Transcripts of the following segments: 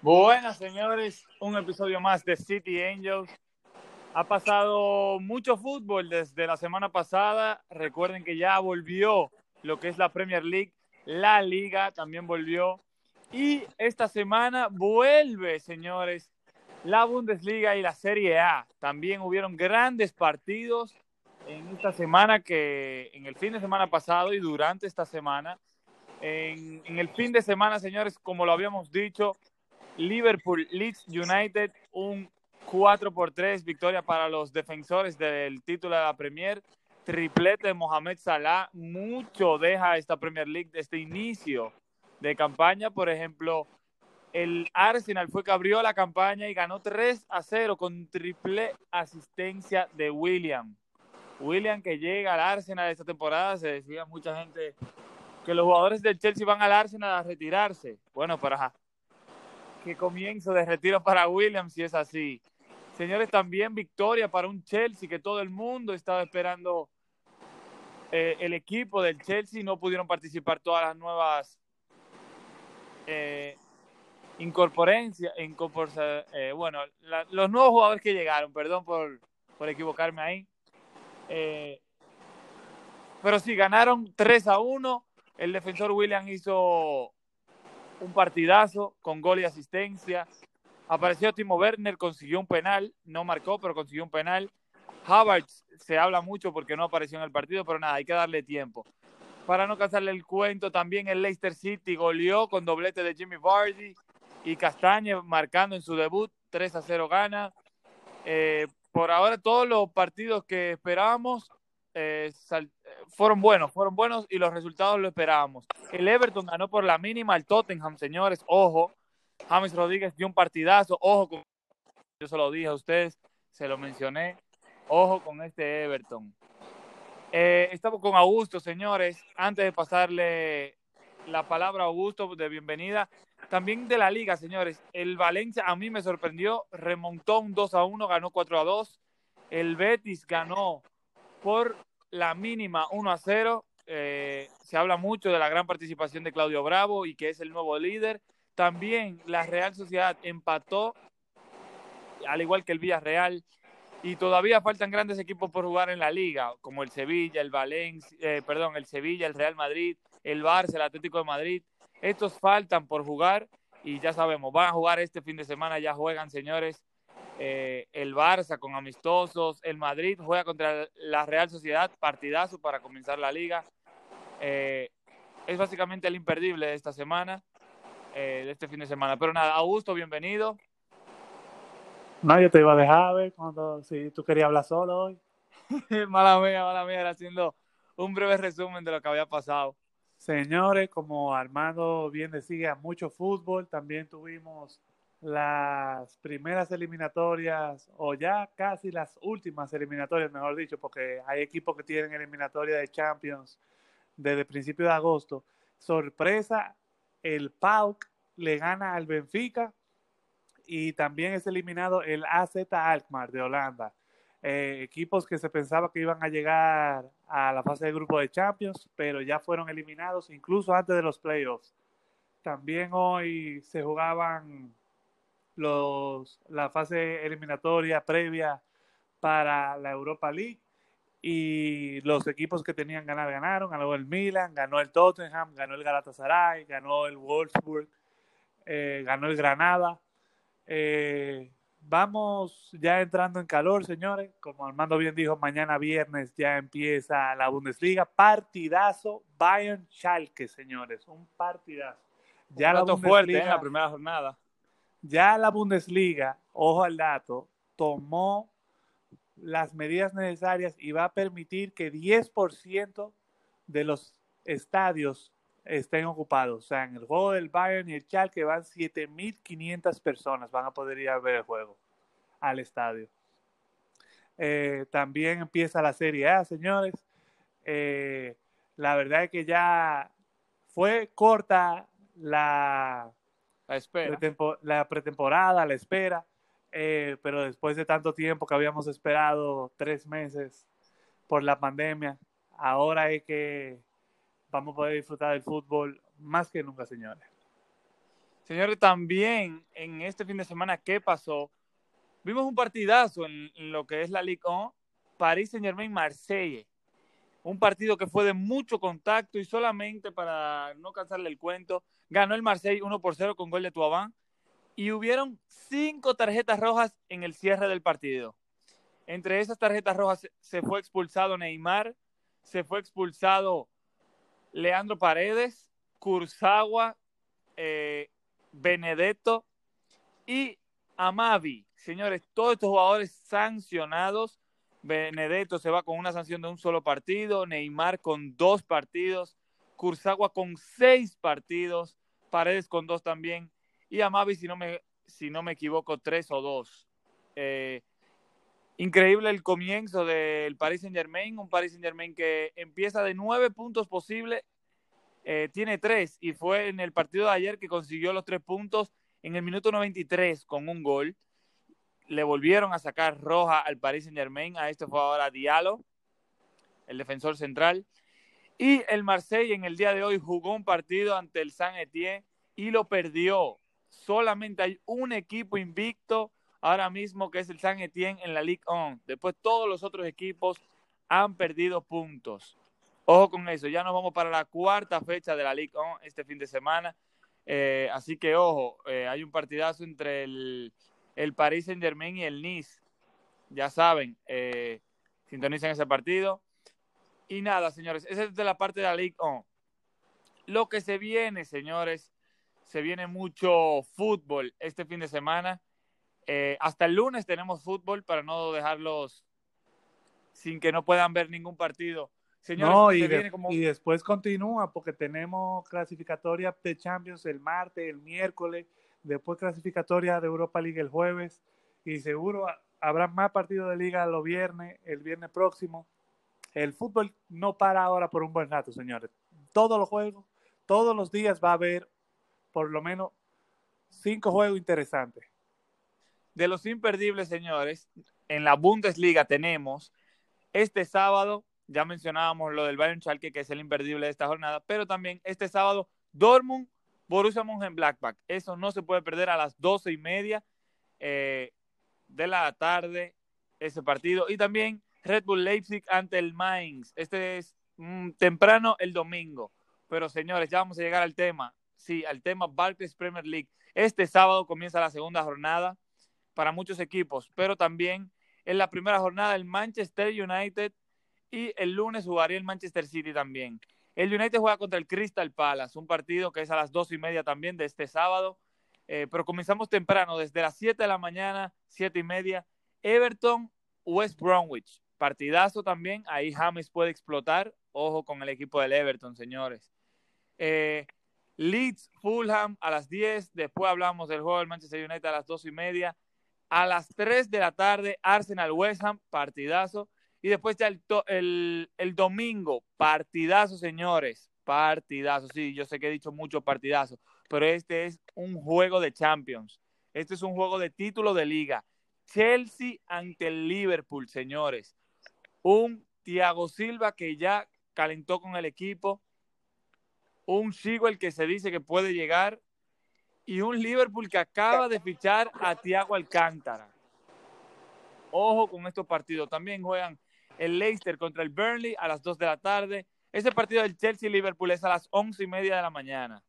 Buenas, señores. Un episodio más de City Angels. Ha pasado mucho fútbol desde la semana pasada. Recuerden que ya volvió lo que es la Premier League. La Liga también volvió. Y esta semana vuelve, señores, la Bundesliga y la Serie A. También hubieron grandes partidos en esta semana que en el fin de semana pasado y durante esta semana. En, en el fin de semana, señores, como lo habíamos dicho, Liverpool Leeds United, un 4 por 3 victoria para los defensores del título de la Premier. Triplete de Mohamed Salah, mucho deja esta Premier League de este inicio de campaña. Por ejemplo, el Arsenal fue que abrió la campaña y ganó 3 a 0 con triple asistencia de William. William que llega al Arsenal esta temporada, se decía mucha gente que los jugadores del Chelsea van al Arsenal a retirarse. Bueno, para qué comienzo de retiro para William si es así. Señores, también victoria para un Chelsea que todo el mundo estaba esperando. Eh, el equipo del Chelsea no pudieron participar todas las nuevas eh, incorporencia, eh, bueno, los nuevos jugadores que llegaron, perdón por, por equivocarme ahí. Eh, pero sí, ganaron 3 a 1. El defensor William hizo un partidazo con gol y asistencia. Apareció Timo Werner, consiguió un penal, no marcó, pero consiguió un penal. Havertz se habla mucho porque no apareció en el partido, pero nada, hay que darle tiempo. Para no cansarle el cuento, también el Leicester City goleó con doblete de Jimmy Vardy y Castañe marcando en su debut, 3 a 0 gana. Eh, por ahora todos los partidos que esperábamos eh, fueron buenos, fueron buenos y los resultados lo esperábamos. El Everton ganó por la mínima al Tottenham, señores, ojo. James Rodríguez dio un partidazo, ojo con... Yo se lo dije a ustedes, se lo mencioné, ojo con este Everton. Eh, estamos con Augusto, señores. Antes de pasarle la palabra a Augusto de bienvenida, también de la liga, señores. El Valencia a mí me sorprendió, remontó un 2 a 1, ganó 4 a 2. El Betis ganó por la mínima 1 a 0. Eh, se habla mucho de la gran participación de Claudio Bravo y que es el nuevo líder. También la Real Sociedad empató, al igual que el Villarreal. Y todavía faltan grandes equipos por jugar en la liga, como el Sevilla, el Valencia, eh, perdón, el Sevilla, el Real Madrid, el Barça, el Atlético de Madrid. Estos faltan por jugar y ya sabemos, van a jugar este fin de semana, ya juegan, señores. Eh, el Barça con amistosos, el Madrid juega contra la Real Sociedad, partidazo para comenzar la liga. Eh, es básicamente el imperdible de esta semana, eh, de este fin de semana. Pero nada, Augusto, bienvenido. No, yo te iba a dejar ver cuando si tú querías hablar solo hoy. mala mía, mala mía, era haciendo un breve resumen de lo que había pasado. Señores, como Armando bien decía, mucho fútbol. También tuvimos las primeras eliminatorias, o ya casi las últimas eliminatorias, mejor dicho, porque hay equipos que tienen eliminatoria de Champions desde principio de agosto. Sorpresa, el PAOK le gana al Benfica y también es eliminado el AZ Alkmaar de Holanda. Eh, equipos que se pensaba que iban a llegar a la fase de grupo de Champions, pero ya fueron eliminados incluso antes de los playoffs. También hoy se jugaban los, la fase eliminatoria previa para la Europa League y los equipos que tenían ganar ganaron, ganó el Milan, ganó el Tottenham, ganó el Galatasaray, ganó el Wolfsburg, eh, ganó el Granada. Eh, vamos ya entrando en calor, señores. Como Armando bien dijo, mañana viernes ya empieza la Bundesliga. Partidazo Bayern Schalke, señores. Un partidazo. Ya la Bundesliga, fuerte en la primera jornada. Ya la Bundesliga, ojo al dato, tomó las medidas necesarias y va a permitir que 10% de los estadios estén ocupados. O sea, en el juego del Bayern y el Schalke van 7.500 personas, van a poder ir a ver el juego al estadio. Eh, también empieza la Serie A, señores. Eh, la verdad es que ya fue corta la, la, espera. la pretemporada, la espera, eh, pero después de tanto tiempo que habíamos esperado, tres meses por la pandemia, ahora es que vamos a poder disfrutar del fútbol más que nunca, señores. Señores, también en este fin de semana, ¿qué pasó? Vimos un partidazo en, lo que es la Ligue 1, París Saint Germain Marsella. Un partido que fue de mucho contacto y solamente para no cansarle el cuento, ganó el Marseille 1 por 0 con gol de Tuabán y hubieron cinco tarjetas rojas en el cierre del partido. Entre esas tarjetas rojas se fue expulsado Neymar, se fue expulsado Leandro Paredes, Kurzawa, eh, Benedetto y Amavi. Señores, todos estos jugadores sancionados. Benedetto se va con una sanción de un solo partido, Neymar con dos partidos, Kurzawa con seis partidos, Paredes con dos también, y Amavi, si no me, si no me equivoco, tres o dos. Eh, increíble el comienzo del Paris Saint Germain, un Paris Saint Germain que empieza de nueve puntos posibles, eh, tiene tres, y fue en el partido de ayer que consiguió los tres puntos en el minuto 93 con un gol. Le volvieron a sacar roja al Paris Saint Germain, a este fue ahora Diallo, el defensor central. Y el Marseille en el día de hoy jugó un partido ante el Saint Etienne y lo perdió. Solamente hay un equipo invicto ahora mismo que es el Saint Etienne en la Ligue 1. Después todos los otros equipos han perdido puntos. Ojo con eso, ya nos vamos para la cuarta fecha de la Ligue 1 este fin de semana. Eh, así que ojo, eh, hay un partidazo entre el, el, Paris Saint Germain y el Nice. Ya saben, eh, sintonicen ese partido. Y nada, señores, esa es de la parte de la Ligue 1. Lo que se viene, señores, se viene mucho fútbol este fin de semana. hasta el lunes tenemos fútbol para no dejarlos sin que no puedan ver ningún partido no, y, y, después continúa porque tenemos clasificatoria de Champions el martes, el miércoles, después clasificatoria de Europa League el jueves y seguro habrá más partidos de liga los viernes, el viernes próximo. El fútbol no para ahora por un buen rato, señores. Todos los juegos, todos los días va a haber por lo menos cinco juegos interesantes. De los imperdibles, señores, en la Bundesliga tenemos este sábado ya mencionábamos lo del Bayern Schalke, que es el imperdible de esta jornada, pero también este sábado, Dortmund, Borussia Mönchengladbach. Eso no se puede perder a las doce y media eh, de la tarde, ese partido. Y también Red Bull Leipzig ante el Mainz. Este es mm, temprano el domingo. Pero señores, ya vamos a llegar al tema. Sí, al tema Barclays Premier League. Este sábado comienza la segunda jornada para muchos equipos, pero también en la primera jornada el Manchester United y el lunes jugaría el Manchester City también. El United juega contra el Crystal Palace, un partido que es a las dos y media también de este sábado. Eh, pero comenzamos temprano, desde las 7 de la mañana, siete y media. Everton, West Bromwich. Partidazo también. Ahí James puede explotar. Ojo con el equipo del Everton, señores. Eh, Leeds, Fulham a las 10. Después hablamos del juego del Manchester United a las dos y media. A las 3 de la tarde, Arsenal, West Ham, partidazo. Y después ya el, el, domingo, partidazo, señores. Partidazo. Sí, yo sé que he dicho mucho partidazo, pero este es un juego de Champions. Este es un juego de título de liga. Chelsea ante el Liverpool, señores. Un Thiago Silva que ya calentó con el equipo. Un el que se dice que puede llegar. Y un Liverpool que acaba de fichar a Thiago Alcántara. Ojo con estos partidos. También juegan el Leicester contra el Burnley a las 2 de la tarde. Ese partido del Chelsea-Liverpool es a las 11 y media de la mañana.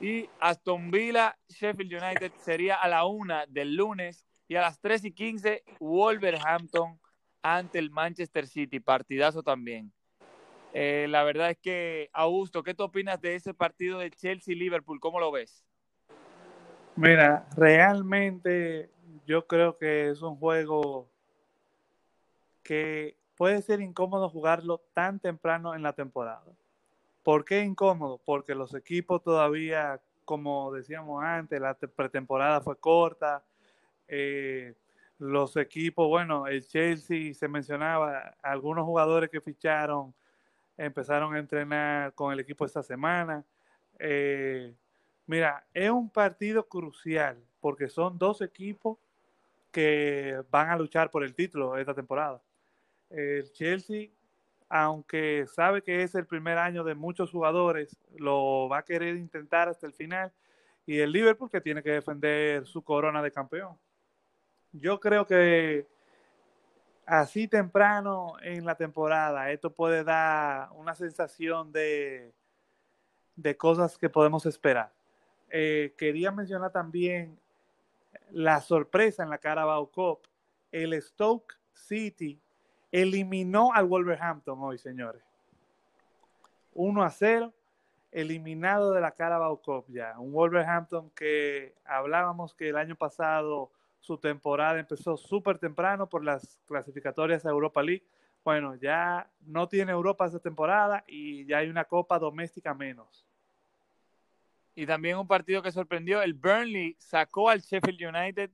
Y Aston Villa, Sheffield United sería a la 1 del lunes. Y a las 3 y 15, Wolverhampton ante el Manchester City. Partidazo también. Eh, la verdad es que, Augusto, ¿qué tú opinas de ese partido de Chelsea-Liverpool? ¿Cómo lo ves? Mira, realmente yo creo que es un juego que puede ser incómodo jugarlo tan temprano en la temporada. ¿Por qué incómodo? Porque los equipos todavía, como decíamos antes, la pretemporada fue corta. Eh, los equipos, bueno, el Chelsea se mencionaba, algunos jugadores que ficharon empezaron a entrenar con el equipo esta semana. Eh, mira, es un partido crucial porque son dos equipos que van a luchar por el título esta temporada el Chelsea, aunque sabe que es el primer año de muchos jugadores, lo va a querer intentar hasta el final y el Liverpool que tiene que defender su corona de campeón. Yo creo que así temprano en la temporada esto puede dar una sensación de, de cosas que podemos esperar. Eh, quería mencionar también la sorpresa en la Carabao Cup. El Stoke City eliminó al Wolverhampton hoy, señores. 1 a 0, eliminado de la Carabao Cup ya. Un Wolverhampton que hablábamos que el año pasado su temporada empezó súper temprano por las clasificatorias a Europa League. Bueno, ya no tiene Europa esta temporada y ya hay una copa doméstica menos. Y también un partido que sorprendió, el Burnley sacó al Sheffield United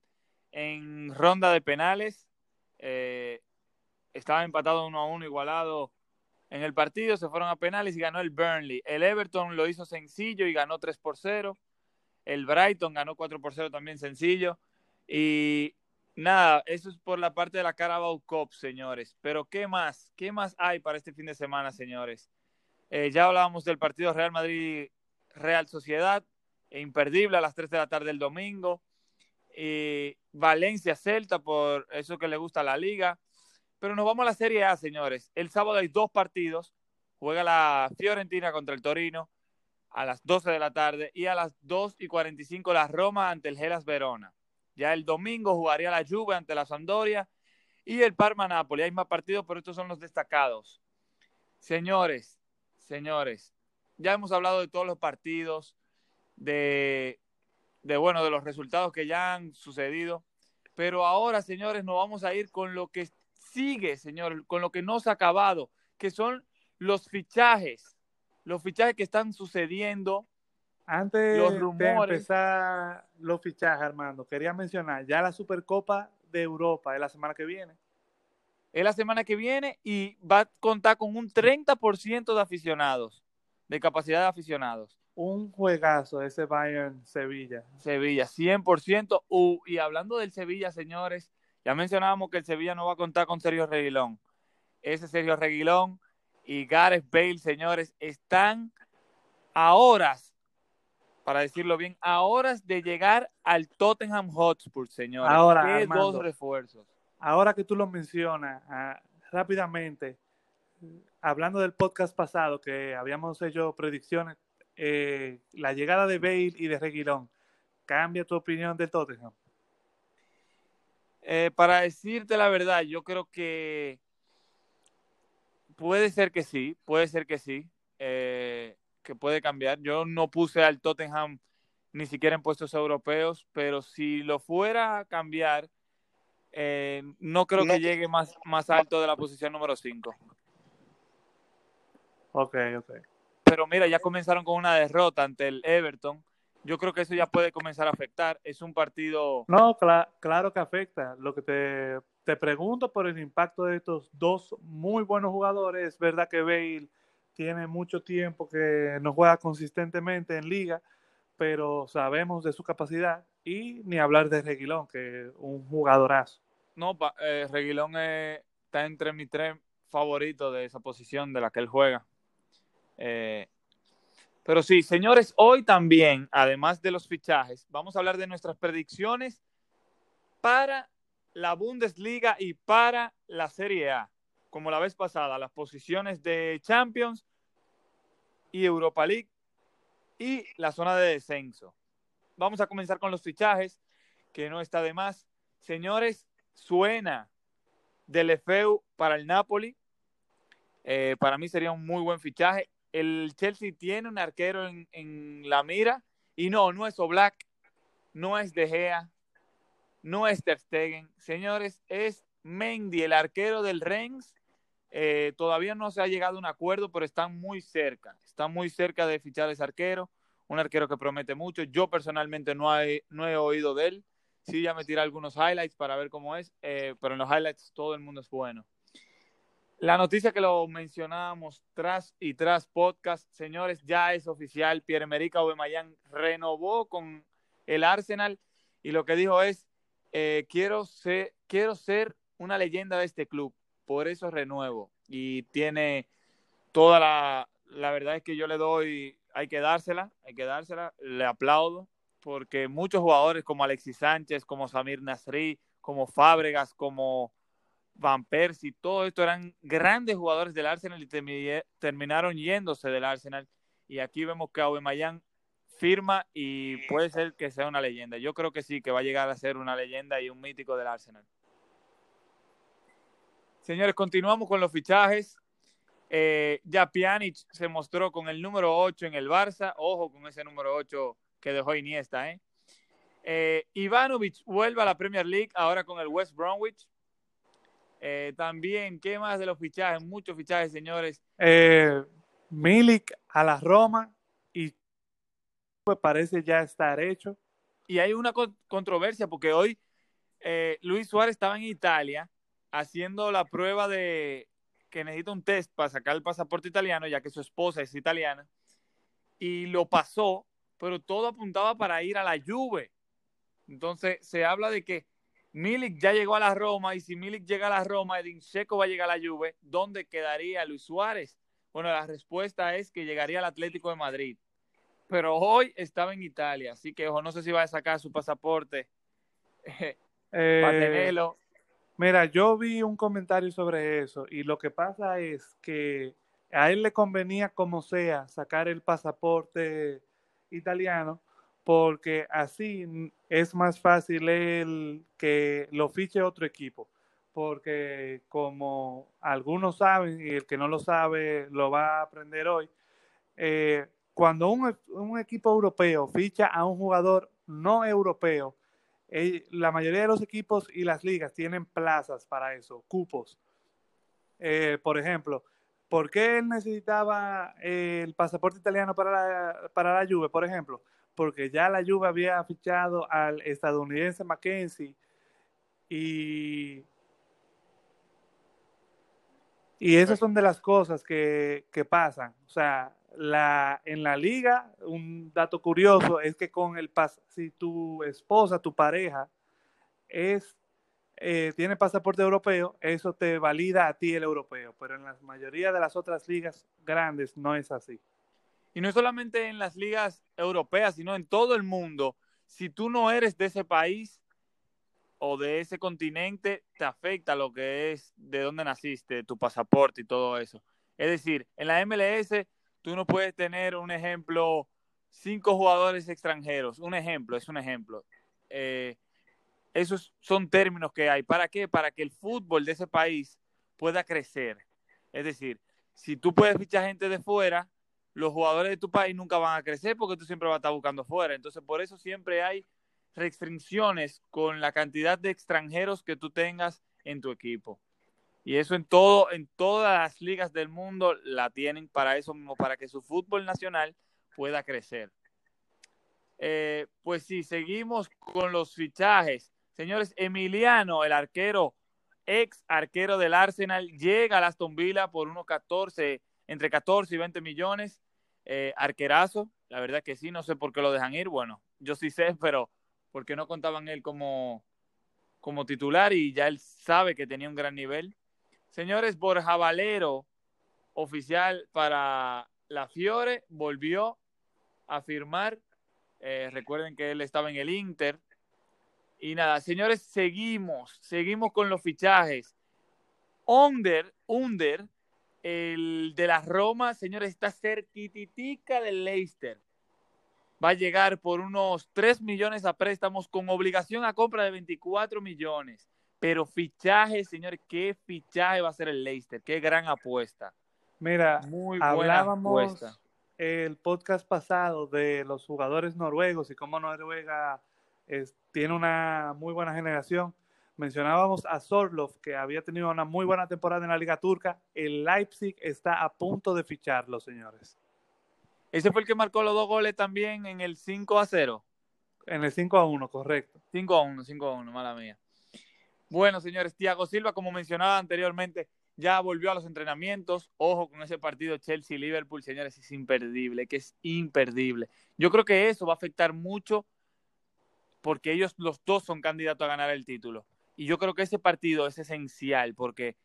en ronda de penales. Eh, estaba empatado uno a uno, igualado en el partido, se fueron a penales y ganó el Burnley. El Everton lo hizo sencillo y ganó 3 por 0. El Brighton ganó 4 por 0 también sencillo. Y nada, eso es por la parte de la Carabao Cup, señores. Pero ¿qué más? ¿Qué más hay para este fin de semana, señores? Eh, ya hablábamos del partido Real Madrid-Real Sociedad, imperdible a las 3 de la tarde del domingo. Valencia-Celta, por eso que le gusta la liga. Pero nos vamos a la Serie A, señores. El sábado hay dos partidos. Juega la Fiorentina contra el Torino a las 12 de la tarde y a las 2 y 45 la Roma ante el Gelas Verona. Ya el domingo jugaría la Juve ante la Sampdoria y el Parma Napoli. Hay más partidos, pero estos son los destacados. Señores, señores, ya hemos hablado de todos los partidos, de, de bueno, de los resultados que ya han sucedido. Pero ahora, señores, nos vamos a ir con lo que sigue, señor, con lo que no se ha acabado, que son los fichajes, los fichajes que están sucediendo. Antes los rumores. de empezar los fichajes, Armando, quería mencionar ya la Supercopa de Europa es la semana que viene. Es la semana que viene y va a contar con un 30% de aficionados, de capacidad de aficionados. Un juegazo ese Bayern Sevilla. Sevilla, 100%. Uh, y hablando del Sevilla, señores, ya mencionábamos que el Sevilla no va a contar con Sergio Reguilón. Ese Sergio Reguilón y Gareth Bale, señores, están a horas, para decirlo bien, a horas de llegar al Tottenham Hotspur, señores. Ahora, ¿Qué dos refuerzos? Ahora que tú lo mencionas, ah, rápidamente, hablando del podcast pasado que habíamos hecho predicciones, eh, la llegada de Bale y de Reguilón, ¿cambia tu opinión del Tottenham? Eh, para decirte la verdad, yo creo que puede ser que sí, puede ser que sí, eh, que puede cambiar. Yo no puse al Tottenham ni siquiera en puestos europeos, pero si lo fuera a cambiar, eh, no creo que llegue más, más alto de la posición número 5. Ok, ok. Pero mira, ya comenzaron con una derrota ante el Everton yo creo que eso ya puede comenzar a afectar. Es un partido... No, claro que afecta. Lo que te, te, pregunto por el impacto de estos dos muy buenos jugadores, es verdad que Bale tiene mucho tiempo que no juega consistentemente en liga, pero sabemos de su capacidad y ni hablar de Reguilón, que es un jugadorazo. No, eh, Reguilón está entre mis tres favoritos de esa posición de la que él juega. Eh, pero sí, señores, hoy también, además de los fichajes, vamos a hablar de nuestras predicciones para la Bundesliga y para la Serie A. Como la vez pasada, las posiciones de Champions y Europa League y la zona de descenso. Vamos a comenzar con los fichajes, que no está de más. Señores, suena del EFEU para el Napoli. Eh, para mí sería un muy buen fichaje el Chelsea tiene un arquero en, la mira y no, no es Oblak, no es De Gea, no es Ter Stegen. Señores, es Mendy, el arquero del Rennes. Eh, todavía no se ha llegado a un acuerdo, pero están muy cerca. Están muy cerca de fichar ese arquero. Un arquero que promete mucho. Yo personalmente no, no he oído de él. Sí, ya me tiré algunos highlights para ver cómo es, eh, pero en los highlights todo el mundo es bueno. La noticia que lo mencionábamos tras y tras podcast, señores, ya es oficial. Pierre-Emerick Aubameyang renovó con el Arsenal y lo que dijo es, eh, quiero, ser, quiero ser una leyenda de este club, por eso renuevo. Y tiene toda la, la verdad es que yo le doy, hay que dársela, hay que dársela, le aplaudo. porque muchos jugadores como Alexis Sánchez, como Samir Nasri, como Fábregas, como Van Persie, todo esto eran grandes jugadores del Arsenal y terminaron yéndose del Arsenal. Y aquí vemos que Aubameyang firma y puede ser que sea una leyenda. Yo creo que sí, que va a llegar a ser una leyenda y un mítico del Arsenal. Señores, continuamos con los fichajes. Eh, ya Pjanic se mostró con el número 8 en el Barça. Ojo con ese número 8 que dejó Iniesta. ¿eh? Eh, Ivanovic vuelve a la Premier League ahora con el West Bromwich. Eh, también, ¿qué más de los fichajes? Muchos fichajes, señores. Eh, Milik a la Roma y pues parece ya estar hecho. Y hay una controversia porque hoy eh, Luis Suárez estaba en Italia haciendo la prueba de que necesita un test para sacar el pasaporte italiano, ya que su esposa es italiana, y lo pasó, pero todo apuntaba para ir a la Juve. Entonces se habla de que Milik ya llegó a la Roma y si Milik llega a la Roma, Edin Checo va a llegar a la Juve, ¿dónde quedaría Luis Suárez? Bueno, la respuesta es que llegaría al Atlético de Madrid. Pero hoy estaba en Italia, así que ojo, no sé si va a sacar su pasaporte eh, para tenerlo. Mira, yo vi un comentario sobre eso y lo que pasa es que a él le convenía como sea sacar el pasaporte italiano porque así es más fácil el que lo fiche otro equipo. Porque como algunos saben y el que no lo sabe lo va a aprender hoy, eh, cuando un, un, equipo europeo ficha a un jugador no europeo, eh, la mayoría de los equipos y las ligas tienen plazas para eso, cupos. Eh, por ejemplo, ¿por qué él necesitaba el pasaporte italiano para la, para la Juve, por ejemplo? Porque ya la Juve había fichado al estadounidense Mackenzie y y esas son de las cosas que, que pasan. O sea, la, en la liga, un dato curioso es que con el pas si tu esposa, tu pareja, es eh, tiene pasaporte europeo, eso te valida a ti el europeo, pero en la mayoría de las otras ligas grandes no es así. Y no solamente en las ligas europeas, sino en todo el mundo. Si tú no eres de ese país o de ese continente, te afecta lo que es de dónde naciste, tu pasaporte y todo eso. Es decir, en la MLS tú no puedes tener un ejemplo, cinco jugadores extranjeros. Un ejemplo, es un ejemplo. Eh, esos son términos que hay. ¿Para qué? Para que el fútbol de ese país pueda crecer. Es decir, si tú puedes fichar gente de fuera, los jugadores de tu país nunca van a crecer porque tú siempre vas a estar buscando fuera. Entonces, por eso siempre hay restricciones con la cantidad de extranjeros que tú tengas en tu equipo. Y eso en todo, en todas las ligas del mundo la tienen para eso mismo, para que su fútbol nacional pueda crecer. Eh, pues sí, seguimos con los fichajes. Señores, Emiliano, el arquero, ex arquero del Arsenal, llega a Aston Villa por unos 14 entre 14 y 20 millones. Eh, arquerazo, la verdad que sí, no sé por qué lo dejan ir. Bueno, yo sí sé, pero porque no contaban él como, como titular y ya él sabe que tenía un gran nivel. Señores, Borja Valero, oficial para la Fiore, volvió a firmar. Eh, recuerden que él estaba en el Inter. Y nada, señores, seguimos, seguimos con los fichajes. Under, Under el de la Roma, señores, está cerquititica del Leicester. Va a llegar por unos 3 millones a préstamos con obligación a compra de 24 millones. Pero fichaje, señores, qué fichaje va a ser el Leicester. Qué gran apuesta. Mira, Muy buena hablábamos apuesta. el podcast pasado de los jugadores noruegos y cómo Noruega tiene una muy buena generación. Mencionábamos a Sorlov, que había tenido una muy buena temporada en la Liga Turca. El Leipzig está a punto de ficharlo, señores. Ese fue el que marcó los dos goles también en el 5 a 0. En el 5 a 1, correcto. 5 a 1, 5 a 1, mala mía. Bueno, señores, Thiago Silva, como mencionaba anteriormente, ya volvió a los entrenamientos. Ojo con ese partido Chelsea-Liverpool, señores, es imperdible, que es imperdible. Yo creo que eso va a afectar mucho porque ellos los dos son candidatos a ganar el título. Y yo creo que ese partido es esencial porque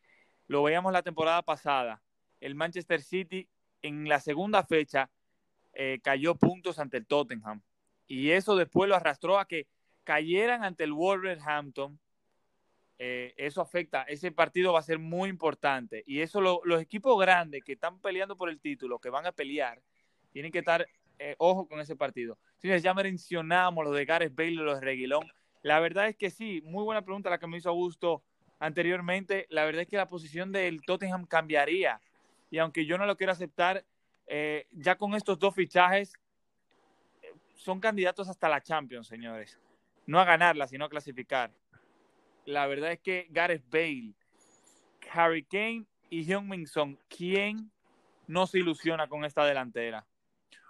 lo veíamos la temporada pasada. El Manchester City en la segunda fecha eh, cayó puntos ante el Tottenham. Y eso después lo arrastró a que cayeran ante el Wolverhampton. Eh, eso afecta, ese partido va a ser muy importante. Y eso los equipos grandes que están peleando por el título, que van a pelear, tienen que estar eh, ojo con ese partido. Señores, ya mencionamos lo de Gareth Bale los de Reguilón. La verdad es que sí, muy buena pregunta la que me hizo Augusto anteriormente. La verdad es que la posición del Tottenham cambiaría. Y aunque yo no lo quiero aceptar, eh, ya con estos dos fichajes son candidatos hasta la Champions, señores. No a ganarla, sino a clasificar. La verdad es que Gareth Bale, Harry Kane y Hyun Min Song, ¿quién no se ilusiona con esta delantera?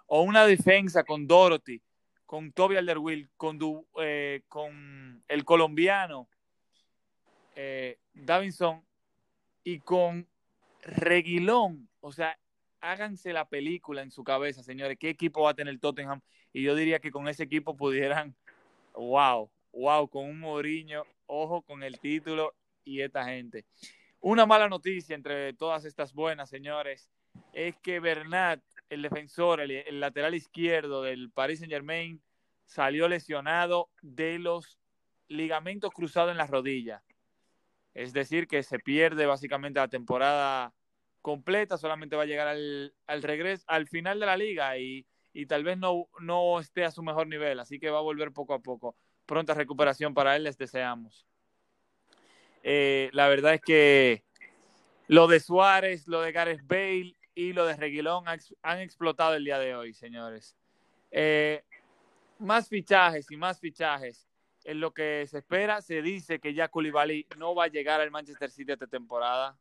O una defensa con Dorothy, con Toby Alderweireld, con, eh, con el colombiano eh, Davinson y con Reguilón. O sea, háganse la película en su cabeza, señores. ¿Qué equipo va a tener Tottenham? Y yo diría que con ese equipo pudieran, wow, wow, con un Mourinho, ojo con el título y esta gente. Una mala noticia entre todas estas buenas, señores, es que Bernat, el defensor, el, lateral izquierdo del Paris Saint Germain, salió lesionado de los ligamentos cruzados en la rodilla. Es decir, que se pierde básicamente la temporada completa, solamente va a llegar al, regreso, al final de la liga y, tal vez no, no esté a su mejor nivel, así que va a volver poco a poco. Pronta recuperación para él, les deseamos. Eh, la verdad es que lo de Suárez, lo de Gareth Bale y lo de Reguilón han, explotado el día de hoy, señores. Eh, más fichajes y más fichajes. En lo que se espera, se dice que ya Koulibaly no va a llegar al Manchester City esta temporada.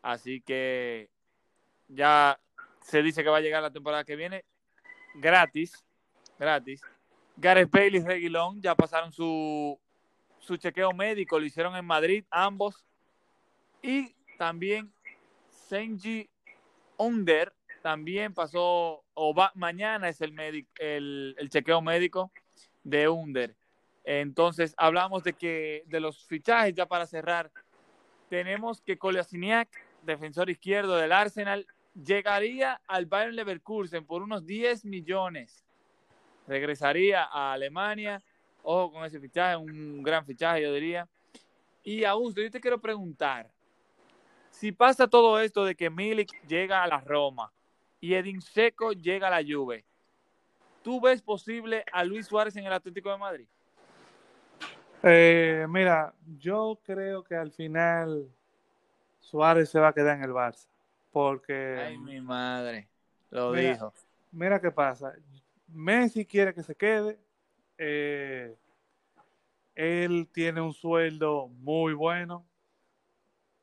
Así que ya se dice que va a llegar la temporada que viene gratis, gratis. Gareth Bale y Reguilón ya pasaron su, su chequeo médico, lo hicieron en Madrid ambos. Y también Senji Under también pasó, o mañana es el, el, el, chequeo médico de Under. Entonces, hablamos de que de los fichajes, ya para cerrar, tenemos que Kolasiniak defensor izquierdo del Arsenal, llegaría al Bayern Leverkusen por unos 10 millones. Regresaría a Alemania. Ojo con ese fichaje, un gran fichaje, yo diría. Y Augusto, yo te quiero preguntar, si pasa todo esto de que Milik llega a la Roma y Edin Seco llega a la Juve, ¿tú ves posible a Luis Suárez en el Atlético de Madrid? Eh, mira, yo creo que al final Suárez se va a quedar en el Barça. Porque. Ay, mi madre. Lo dijo. Mira qué pasa. Messi quiere que se quede. Eh, él tiene un sueldo muy bueno.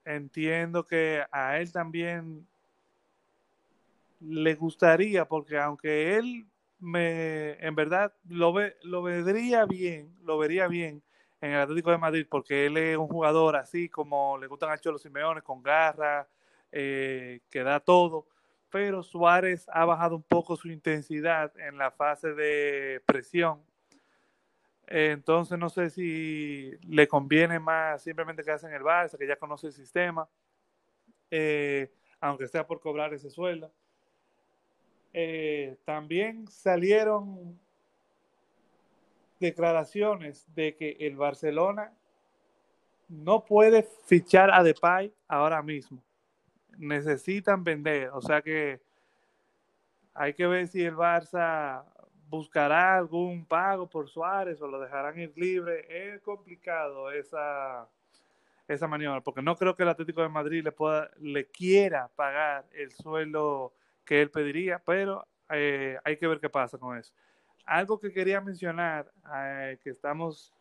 Entiendo que a él también le gustaría, porque aunque él me, en verdad, lo, ve, lo vería bien, lo vería bien en el Atlético de Madrid porque él es un jugador así como le gustan a Cholo Simeone, con garra, eh, que da todo. Pero Suárez ha bajado un poco su intensidad en la fase de presión. entonces no sé si le conviene más simplemente quedarse en el Barça, que ya conoce el sistema, eh, aunque sea por cobrar ese sueldo. Eh, también salieron declaraciones de que el Barcelona no puede fichar a Depay ahora mismo. Necesitan vender, o sea que hay que ver si el Barça buscará algún pago por Suárez o lo dejarán ir libre. Es complicado esa, esa maniobra, porque no creo que el Atlético de Madrid le pueda, le quiera pagar el sueldo que él pediría, pero eh, hay que ver qué pasa con eso algo que quería mencionar, eh, que estamos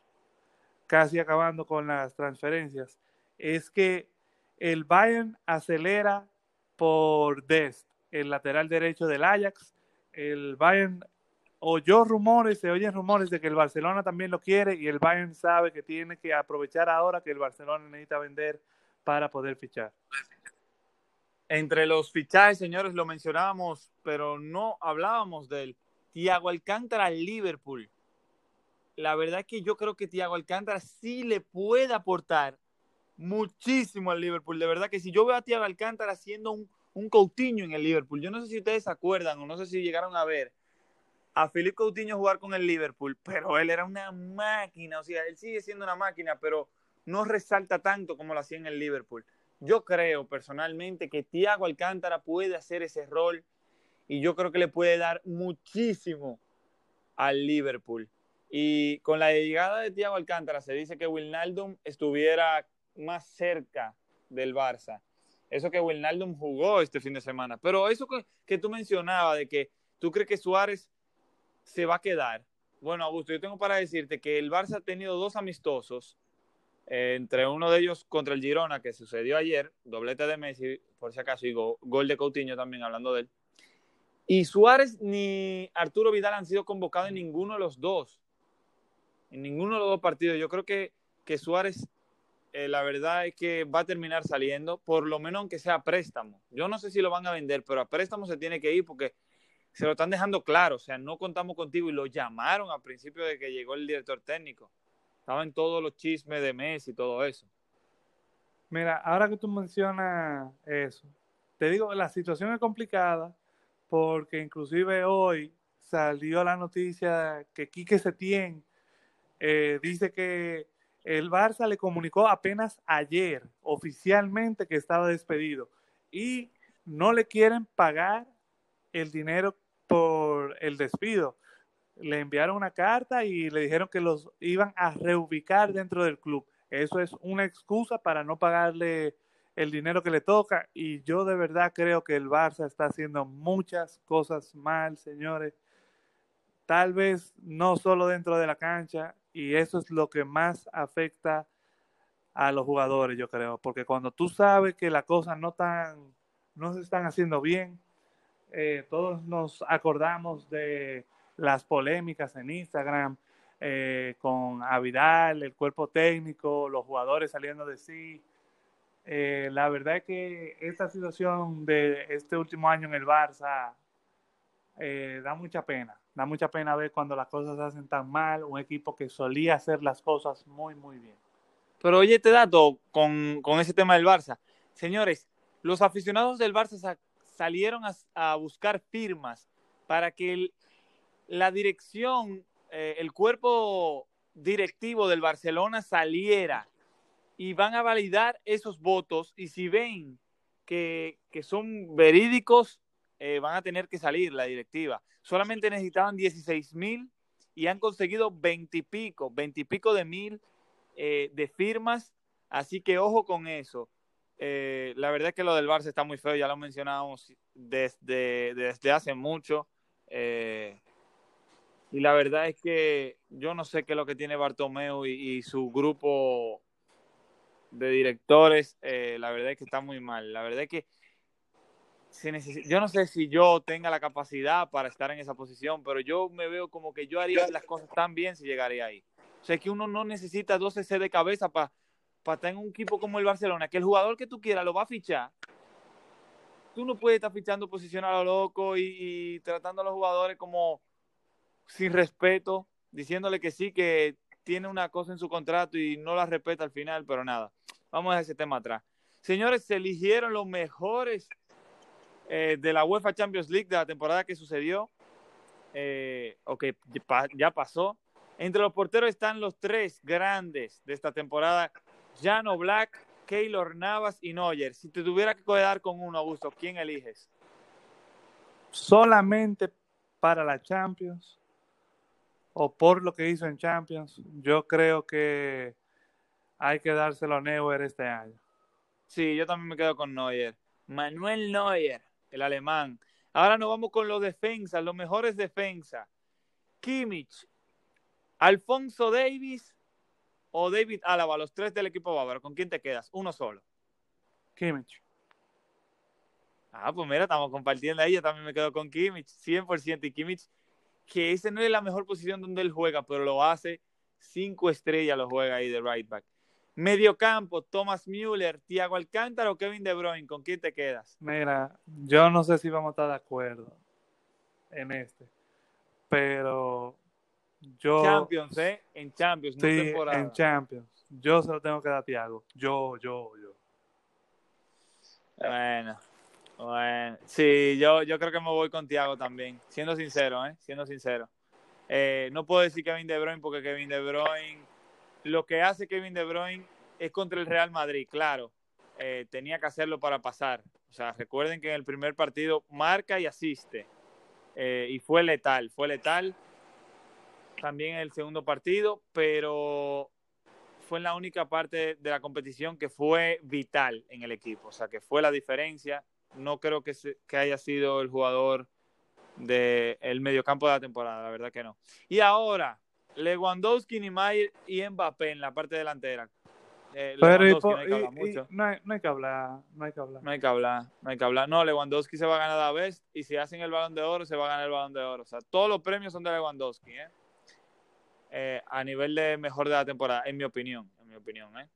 casi acabando con las transferencias, es que el Bayern acelera por Dest, el lateral derecho del Ajax. El Bayern oyó rumores, se oyen rumores de que el Barcelona también lo quiere y el Bayern sabe que tiene que aprovechar ahora que el Barcelona necesita vender para poder fichar. Entre los fichajes, señores, lo mencionábamos, pero no hablábamos de él. Tiago Alcántara al Liverpool. La verdad es que yo creo que Tiago Alcántara sí le puede aportar muchísimo al Liverpool. De verdad que si yo veo a Tiago Alcántara haciendo un, un Coutinho en el Liverpool, yo no sé si ustedes se acuerdan o no sé si llegaron a ver a Felipe Coutinho jugar con el Liverpool, pero él era una máquina, o sea, él sigue siendo una máquina, pero no resalta tanto como lo hacía en el Liverpool. Yo creo personalmente que Thiago Alcántara puede hacer ese rol y yo creo que le puede dar muchísimo al Liverpool. Y con la llegada de Thiago Alcántara se dice que Wilnaldum estuviera más cerca del Barça. Eso que Wilnaldum jugó este fin de semana. Pero eso que, que tú mencionabas de que tú crees que Suárez se va a quedar. Bueno, Augusto, yo tengo para decirte que el Barça ha tenido dos amistosos, entre uno de ellos contra el Girona, que sucedió ayer, doblete de Messi, por si acaso, y gol de Coutinho también, hablando de él. Y Suárez ni Arturo Vidal han sido convocados en ninguno de los dos. En ninguno de los dos partidos. Yo creo que, que Suárez, eh, la verdad es que va a terminar saliendo, por lo menos aunque sea préstamo. Yo no sé si lo van a vender, pero a préstamo se tiene que ir porque se lo están dejando claro, o sea, no contamos contigo y lo llamaron al principio de que llegó el director técnico. Estaba en todos los chismes de Messi y todo eso. Mira, ahora que tú mencionas eso, te digo, la situación es complicada porque inclusive hoy salió la noticia que Quique Setién eh, dice que el Barça le comunicó apenas ayer oficialmente que estaba despedido y no le quieren pagar el dinero por el despido. Le enviaron una carta y le dijeron que los iban a reubicar dentro del club. Eso es una excusa para no pagarle el dinero que le toca y yo de verdad creo que el Barça está haciendo muchas cosas mal, señores. Tal vez no solo dentro de la cancha y eso es lo que más afecta a los jugadores, yo creo, porque cuando tú sabes que las cosas no están no se están haciendo bien, eh, todos nos acordamos de las polémicas en Instagram eh, con Avidal, el cuerpo técnico, los jugadores saliendo de sí. Eh, la verdad es que esta situación de este último año en el Barça da mucha pena. Da mucha pena ver cuando las cosas se hacen tan mal, un equipo que solía hacer las cosas muy, muy bien. Pero oye, este dato con, con ese tema del Barça. Señores, los aficionados del Barça salieron a, buscar firmas para que la dirección, eh, el cuerpo directivo del Barcelona saliera y van a validar esos votos y si ven que, son verídicos, eh, van a tener que salir la directiva. Solamente necesitaban 16 mil y han conseguido 20 y pico, 20 y pico de mil eh, de firmas, así que ojo con eso. La verdad es que lo del Barça está muy feo, ya lo mencionábamos desde, desde hace mucho. Y la verdad es que yo no sé qué es lo que tiene Bartomeu y, su grupo de directores. Eh, la verdad es que está muy mal. La verdad es que yo no sé si yo tenga la capacidad para estar en esa posición, pero yo me veo como que yo haría las cosas tan bien si llegaría ahí. O sea, que uno no necesita 12 C de cabeza para para estar un equipo como el Barcelona, que el jugador que tú quieras lo va a fichar, tú no puedes estar fichando posición a lo loco y, tratando a los jugadores como sin respeto, diciéndole que sí, que tiene una cosa en su contrato y no la respeta al final, pero nada, vamos a ese tema atrás. Señores, se eligieron los mejores eh, de la UEFA Champions League de la temporada que sucedió, eh, o que ya pasó. Entre los porteros están los tres grandes de esta temporada Jano Black, Keylor Navas y Neuer. Si te tuviera que quedar con uno, Augusto, ¿quién eliges? Solamente para la Champions o por lo que hizo en Champions, yo creo que hay que dárselo a Neuer este año. Sí, yo también me quedo con Neuer. Manuel Neuer, el alemán. Ahora nos vamos con los defensas, los mejores defensas. Kimmich, Alfonso Davis o David Álava, los tres del equipo bávaro, ¿con quién te quedas? Uno solo. Kimmich. Ah, pues mira, estamos compartiendo ahí. Yo también me quedo con Kimmich, 100%. Y Kimmich, que ese no es la mejor posición donde él juega, pero lo hace. Cinco estrellas lo juega ahí de right back. Mediocampo, Thomas Müller, Thiago Alcántara o Kevin De Bruyne, ¿con quién te quedas? Mira, yo no sé si vamos a estar de acuerdo en este, pero yo, Champions, ¿eh? En Champions, no temporada. en Champions. Yo se lo tengo que dar a Tiago. Yo, yo, yo. Bueno. Bueno, sí, yo, yo creo que me voy con Thiago también, siendo sincero, ¿eh? Siendo sincero. Eh, no puedo decir Kevin De Bruyne porque Kevin De Bruyne, lo que hace Kevin De Bruyne es contra el Real Madrid, claro. Eh, tenía que hacerlo para pasar. O sea, recuerden que en el primer partido marca y asiste. Eh, y fue letal, fue letal también en el segundo partido, pero fue la única parte de la competición que fue vital en el equipo. O sea, que fue la diferencia no creo que, se, que haya sido el jugador del de mediocampo de la temporada, la verdad que no. Y ahora, Lewandowski, Niemeyer y Mbappé en la parte delantera. Eh, Pero y, no, hay que hablar mucho. No, hay, no, hay, que hablar, no hay que hablar. No hay que hablar, no hay que hablar. No, Lewandowski se va a ganar la vez y si hacen el balón de oro, se va a ganar el balón de oro. O sea, todos los premios son de Lewandowski, ¿eh? Eh, a nivel de mejor de la temporada, en mi opinión, en mi opinión, ¿eh?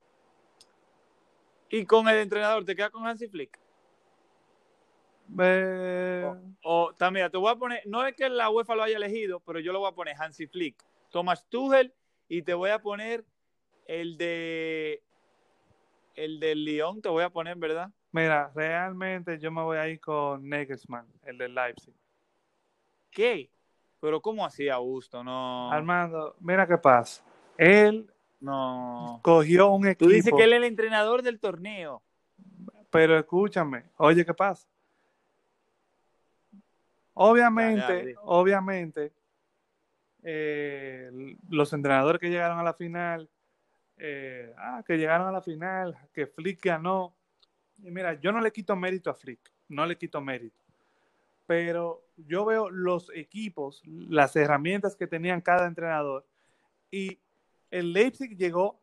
Y con el entrenador, ¿te quedas con Hansi Flick? O, también, te voy a poner, no es que la UEFA lo haya elegido, pero yo lo voy a poner Hansi Flick, Thomas Tuchel y te voy a poner el de el del Lyon, te voy a poner, ¿verdad? Mira, realmente yo me voy a ir con Nagelsmann, el del Leipzig. ¿Qué? Pero ¿cómo así, Augusto? No. Armando, mira qué pasa. Él no cogió un equipo. Tú dices que él es el entrenador del torneo. Pero escúchame, oye, ¿qué pasa? Obviamente, obviamente, eh, los entrenadores que llegaron a la final, eh, ah, que llegaron a la final, que Flick ganó. Y mira, yo no le quito mérito a Flick, no le quito mérito. Pero yo veo los equipos, las herramientas que tenían cada entrenador. Y el Leipzig llegó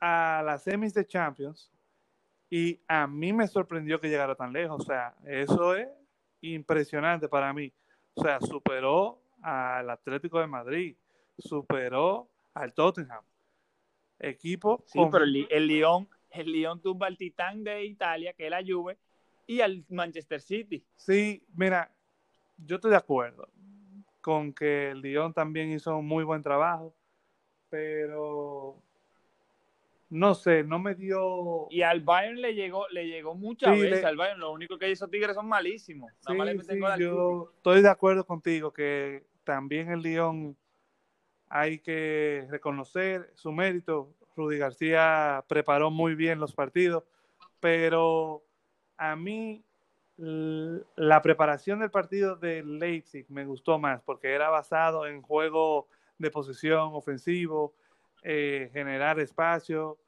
a las semis de Champions y a mí me sorprendió que llegara tan lejos. O sea, eso es impresionante para mí. O sea, superó al Atlético de Madrid, superó al Tottenham. Equipo. Sí, pero el, el Lyon, el Lyon tumba al Titán de Italia, que es la Juve, y al Manchester City. Sí, mira, yo estoy de acuerdo con que el Lyon también hizo un muy buen trabajo, pero no sé, no me dio. Y al Bayern le llegó, le llegó muchas veces al Bayern. Lo único que hizo Tigres son malísimos. Sí, sí, yo estoy de acuerdo contigo que también el Lyon hay que reconocer su mérito. Rudy García preparó muy bien los partidos, pero a mí la preparación del partido de Leipzig me gustó más porque era basado en juego de posición ofensivo, eh, generar espacio.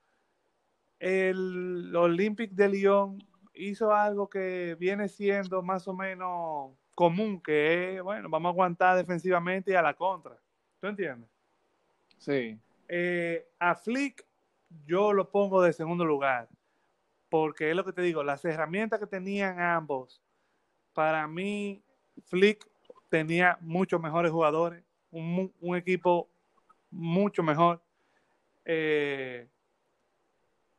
El Olympic de Lyon hizo algo que viene siendo más o menos común, que es, bueno, vamos a aguantar defensivamente y a la contra. ¿Tú entiendes? Sí. Eh, a Flick yo lo pongo de segundo lugar, porque es lo que te digo, las herramientas que tenían ambos, para mí Flick tenía muchos mejores jugadores, un, un equipo mucho mejor. Eh,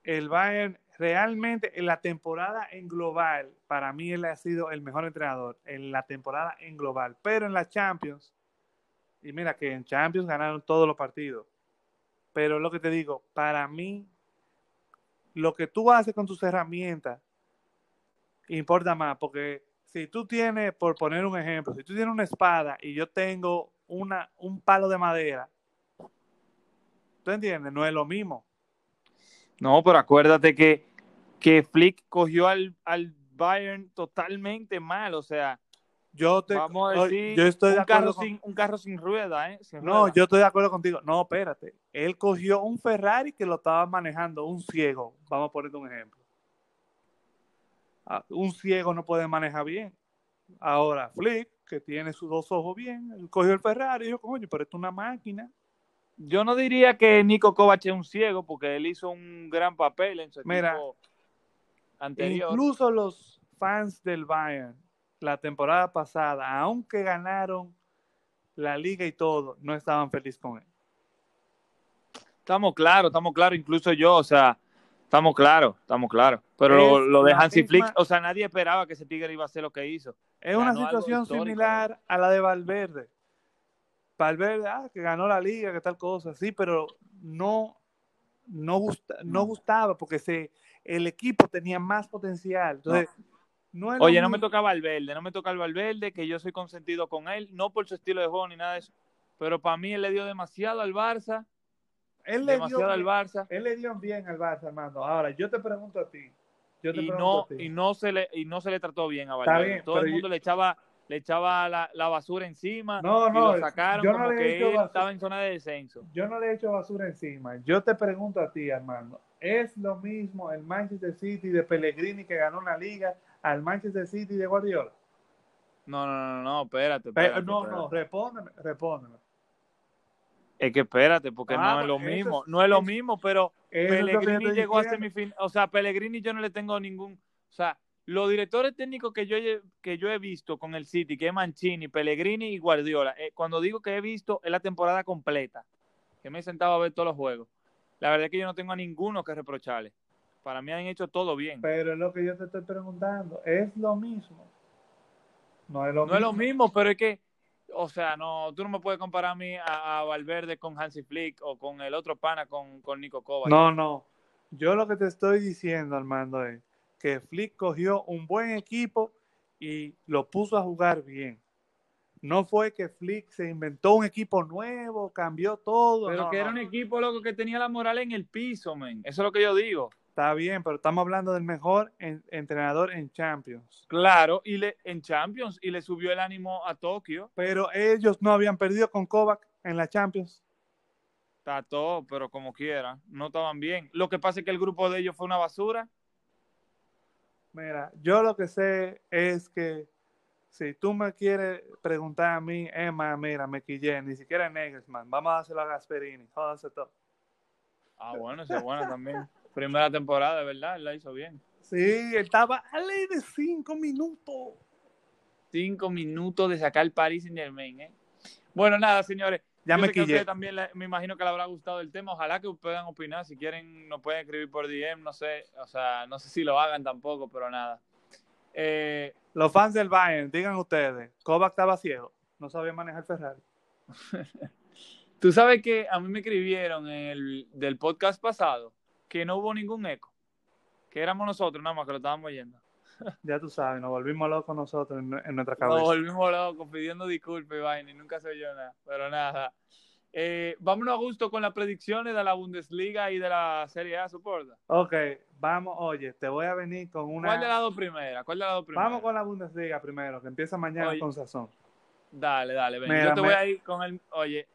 el Bayern realmente en la temporada en global, para mí él ha sido el mejor entrenador en la temporada en global, pero en la Champions, y mira que en Champions ganaron todos los partidos, pero lo que te digo, para mí, lo que tú haces con tus herramientas importa más, porque si tú tienes, por poner un ejemplo, si tú tienes una espada y yo tengo una, un palo de madera, ¿Tú entiendes? No es lo mismo. No, pero acuérdate que, que Flick cogió al, al Bayern totalmente mal, o sea, yo te vamos a decir yo estoy un, carro sin, un carro sin rueda, ¿eh? no, yo estoy de acuerdo contigo. No, espérate. Él cogió un Ferrari que lo estaba manejando un ciego. Vamos a poner un ejemplo. Ah, un ciego no puede manejar bien. Ahora, Flick, que tiene sus dos ojos bien, él cogió el Ferrari y dijo, coño, pero esto es una máquina yo no diría que Nico Kovac es un ciego porque él hizo un gran papel en su Mira, anterior. Incluso los fans del Bayern la temporada pasada, aunque ganaron la liga y todo, no estaban felices con él. Estamos claros, estamos claros, incluso yo, o sea, estamos claros, estamos claros. Pero lo, de Hansi Flick, o sea, nadie esperaba que ese Tigre iba a hacer lo que hizo. Es una situación similar a la de Valverde. Valverde, ah, que ganó la liga, que tal cosa, sí, pero no, no, gusta, no gustaba porque se, el equipo tenía más potencial. Entonces, No es Oye, no me toca Valverde, no me toca el Valverde, que yo soy consentido con él, no por su estilo de juego ni nada de eso, pero para mí él le dio demasiado al Barça, Él le, dio demasiado al bien, Barça, él le dio bien al Barça, Armando. Ahora, yo te pregunto a ti. Yo te y no, a ti. y no se le, y no se le trató bien a Valverde. bien, Todo el yo- mundo le echaba, le echaba la, la basura encima No, y no, lo sacaron yo no como le que él estaba en zona de descenso. Yo no le he hecho basura encima. Yo te pregunto a ti, Armando. ¿Es lo mismo el Manchester City de Pellegrini que ganó una liga al Manchester City de Guardiola? No, no, no, no, espérate. Pe- espérate, no, espérate. no, respóndeme, respóndeme. Es que espérate, porque Ah, no es lo mismo, es- no es lo mismo, pero Pellegrini llegó a semifinal, o sea, Pellegrini yo no le tengo ningún, o sea, los directores técnicos que yo, he- que yo he visto con el City, que es Mancini, Pellegrini y Guardiola, eh, cuando digo que he visto es la temporada completa, que me he sentado a ver todos los juegos. La verdad es que yo no tengo a ninguno que reprocharle. Para mí han hecho todo bien. Pero es lo que yo te estoy preguntando. ¿Es lo mismo? No es lo No mismo. es lo mismo, pero es que, o sea, no, tú no me puedes comparar a mí a, a Valverde con Hansi Flick o con el otro pana con, con Nico Kovac. No, no. Yo lo que te estoy diciendo, Armando, es que Flick cogió un buen equipo y lo puso a jugar bien. No fue que Flick se inventó un equipo nuevo, cambió todo. Pero no, que era no. un equipo loco que tenía la moral en el piso, men. Eso es lo que yo digo. Está bien, pero estamos hablando del mejor en- entrenador en Champions. Claro, y le, en Champions, y le subió el ánimo a Tokio. Pero ellos no habían perdido con Kovac en la Champions. Está todo, pero como quiera, no estaban bien. Lo que pasa es que el grupo de ellos fue una basura. Mira, yo lo que sé es que si tú me quieres preguntar a mí, Emma, mira, me quillé, ni siquiera es Nagelsmann, vamos a dárselo a Gasperini, jódanse todo. Ah, bueno, eso es bueno también. Primera temporada, verdad, él la hizo bien. Sí, él estaba a ley de cinco minutos. Cinco minutos de sacar el Paris Saint Germain, ¿eh? Bueno, nada, señores. Ya Yo me que quillé. también le- me imagino que le habrá gustado el tema. Ojalá que puedan opinar. Si quieren, nos pueden escribir por DM. No sé, o sea, no sé si lo hagan tampoco, pero nada. Eh, Los fans del Bayern, digan ustedes, Kovac estaba ciego, no sabía manejar Ferrari. Tú sabes que a mí me escribieron en el, del podcast pasado que no hubo ningún eco. Que éramos nosotros nada más que lo estábamos oyendo. Ya tú sabes, nos volvimos locos nosotros en, en nuestra Nos cabeza. volvimos locos pidiendo disculpas vaina y nunca se oyó nada. Pero nada. Eh, vámonos a gusto con las predicciones de la Bundesliga y de la Serie A, soporta. Ok, vamos, oye, te voy a venir con una... ¿Cuál de las dos primeras? ¿Cuál de las dos primeras? Vamos con la Bundesliga primero, que empieza mañana Oye. con sazón. Dale, dale, ven. Mira, Yo te me- voy a ir con el. Oye,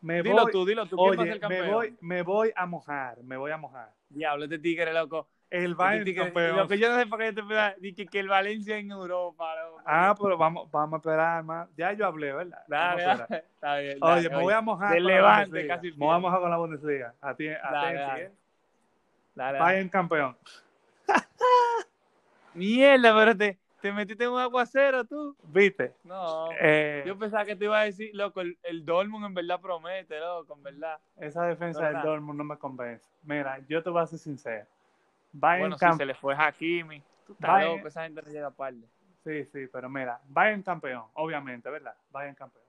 Me dilo voy, tú, dilo tú. ¿Quién va a oye, me campeón? voy, me voy a mojar, me voy a mojar. Diablo, este tigre, loco. El Bayern tigre- campeón. Lo que yo no sé para qué te pida- dije que el Valencia en Europa, loco. Ah, pero vamos, vamos a esperar más. Ya yo hablé, ¿verdad? Dale, dale. Está bien. Oye, me voy a mojar Del Levante, casi Me voy a mojar con la Bundesliga. A ti, a ti. Bayern campeón. Mierda, pero te, te metiste en un aguacero tú. ¿Viste? No. Eh, Yo pensaba que te iba a decir, loco, el, el Dortmund en verdad promete, loco, en verdad. esa defensa No, del. Dortmund no me convence. Mira, yo te voy a ser sincero. Bayern Bueno, si se le fue Hakimi. Tú estás Bayern- loco, esa gente no llega a parle. Sí, sí, pero mira, Bayern campeón, obviamente, ¿verdad? Bayern campeón.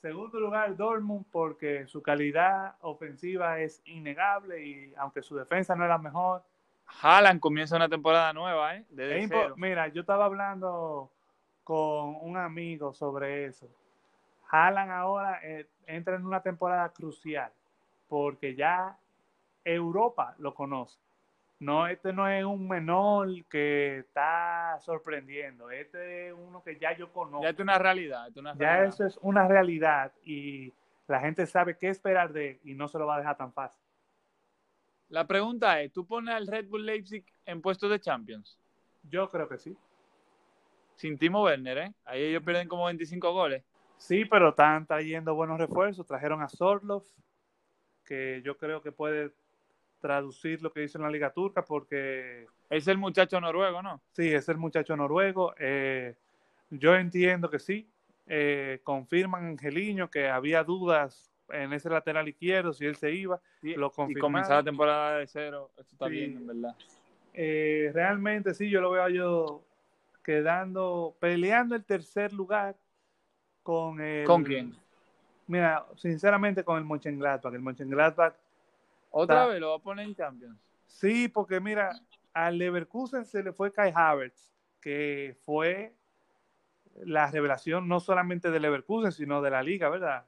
Segundo lugar, Dortmund, porque su calidad ofensiva es innegable y aunque su defensa no es la mejor. Haaland comienza una temporada nueva, ¿eh? Desde es impo- cero. mira, yo estaba hablando con un amigo sobre eso. Haaland ahora eh, entra en una temporada crucial porque ya Europa lo conoce. No, este no es un menor que está sorprendiendo. Este es uno que ya yo conozco. Ya es una realidad. esto es una Ya eso es una realidad y la gente sabe qué esperar de él y no se lo va a dejar tan fácil. La pregunta es, ¿tú pones al Red Bull Leipzig en puestos de Champions? Yo creo que sí. Sin Timo Werner, ¿eh? Ahí ellos pierden como 25 goles. Sí, pero están trayendo buenos refuerzos. Trajeron a Sorlov, que yo creo que puede traducir lo que dice en la Liga Turca, porque Es el muchacho noruego, ¿no? sí, es el muchacho noruego. Eh, yo entiendo que sí. Eh, confirman Angeliño que había dudas en ese lateral izquierdo, si él se iba. Sí, Lo y comenzar la temporada de cero. Esto está Sí. bien, en verdad. Eh, realmente sí, yo lo veo yo quedando, peleando el tercer lugar con el... ¿Con quién? Mira, sinceramente con el Mönchengladbach. El Mönchengladbach, ¿Otra vez lo va a poner en Champions? sí, porque mira, al Leverkusen se le fue Kai Havertz que fue la revelación no solamente del Leverkusen, sino de la liga, ¿verdad?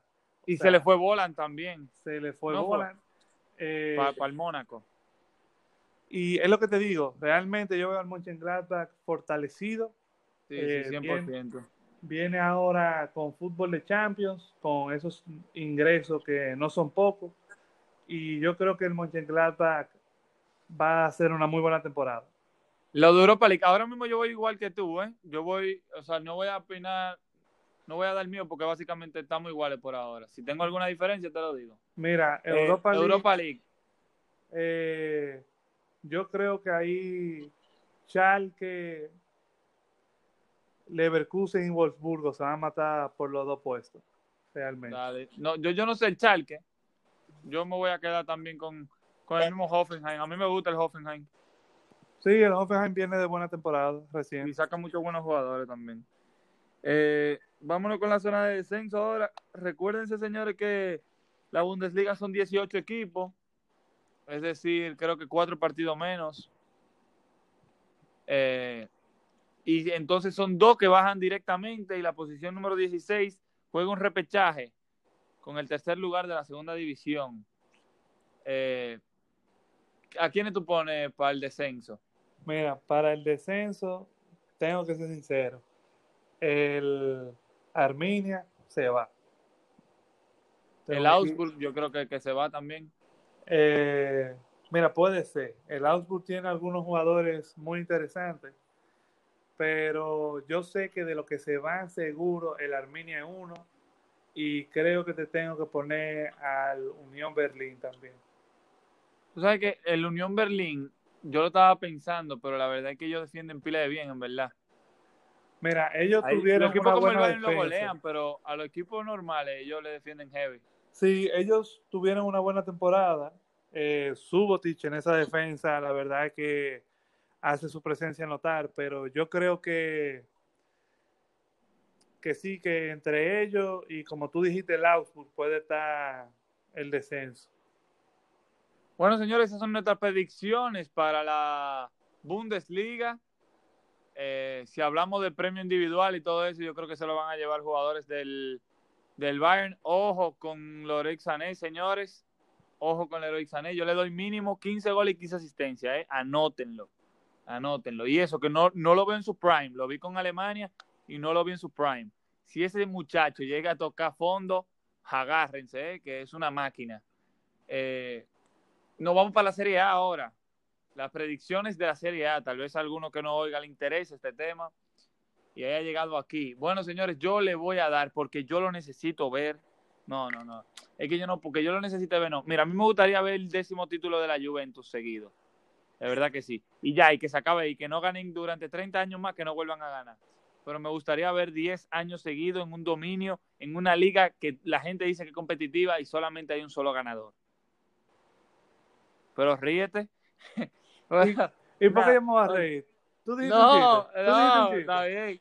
Y se le fue Bolan también. Se le fue Bolan. Eh, para el Mónaco. Y es lo que te digo, realmente yo veo al Mönchengladbach fortalecido. Sí, 100%. Eh, viene ahora con fútbol de Champions, con esos ingresos que no son pocos. Y yo creo que el Mönchengladbach va a hacer una muy buena temporada. Lo de Europa League, ahora mismo yo voy igual que tú, ¿eh? Yo voy, o sea, no voy a opinar, no voy a dar mío porque básicamente estamos iguales por ahora. Si tengo alguna diferencia, te lo digo. Mira, eh, Europa League. Europa League. Eh, yo creo que ahí Schalke, Leverkusen y Wolfsburgo se van a matar por los dos puestos, realmente. No, yo, yo no sé el Schalke. Yo me voy a quedar también con, con el mismo Hoffenheim. A mí me gusta el Hoffenheim. Sí, el Hoffenheim viene de buena temporada recién. Y saca muchos buenos jugadores también. Eh, vámonos con la zona de descenso ahora. Recuérdense, señores, que la Bundesliga son 18 equipos. Es decir, creo que cuatro partidos menos. Eh, y entonces son dos que bajan directamente y la posición número 16 juega un repechaje con el tercer lugar de la segunda división. Eh, ¿A quiénes tú pones para el descenso? Mira, para el descenso, tengo que ser sincero. El Arminia se va. el Augsburg, yo creo que, que, se va también. Eh, mira, puede ser. El Augsburg tiene algunos jugadores muy interesantes, pero yo sé que de lo que se van seguro, el Arminia es uno, y creo que te tengo que poner al Unión Berlín también. Tú sabes que el Unión Berlín yo lo estaba pensando, pero la verdad es que ellos defienden pila de bien, en verdad. Mira, ellos tuvieron una buena defensa. lo golean, pero a los equipos normales ellos le defienden heavy. Sí, ellos tuvieron una buena temporada. Eh, Subotich en esa defensa, la verdad es que hace su presencia notar, pero yo creo que que sí, que entre ellos y como tú dijiste, el Augsburg puede estar el descenso. Bueno, señores, esas son nuestras predicciones para la Bundesliga. Eh, si hablamos de premio individual y todo eso, yo creo que se lo van a llevar jugadores del, del Bayern. Ojo con Leroy Sané, señores. Ojo con Leroy Sané. Yo le doy mínimo 15 goles y 15 asistencias. Eh. Anótenlo. Anótenlo. Y eso, que no, no lo veo en su prime. Lo vi con Alemania y no lo vi en su prime. Si ese muchacho llega a tocar fondo, agárrense, eh, que es una máquina. Eh, nos vamos para la Serie A ahora. Las predicciones de la Serie A. Tal vez a alguno que no oiga le interese este tema y haya llegado aquí. Bueno, señores, yo le voy a dar porque yo lo necesito ver. No, no, no. Es que yo no, porque yo lo necesito ver, no. Mira, a mí me gustaría ver el décimo título de la Juventus seguido. De verdad que sí. Y ya, y que se acabe y que no ganen durante 30 años más, que no vuelvan a ganar. Pero me gustaría ver 10 años seguidos en un dominio, en una liga que la gente dice que es competitiva y solamente hay un solo ganador pero ríete. ¿Y, por qué yo me voy a reír? ¿Tú dices no, no, está bien.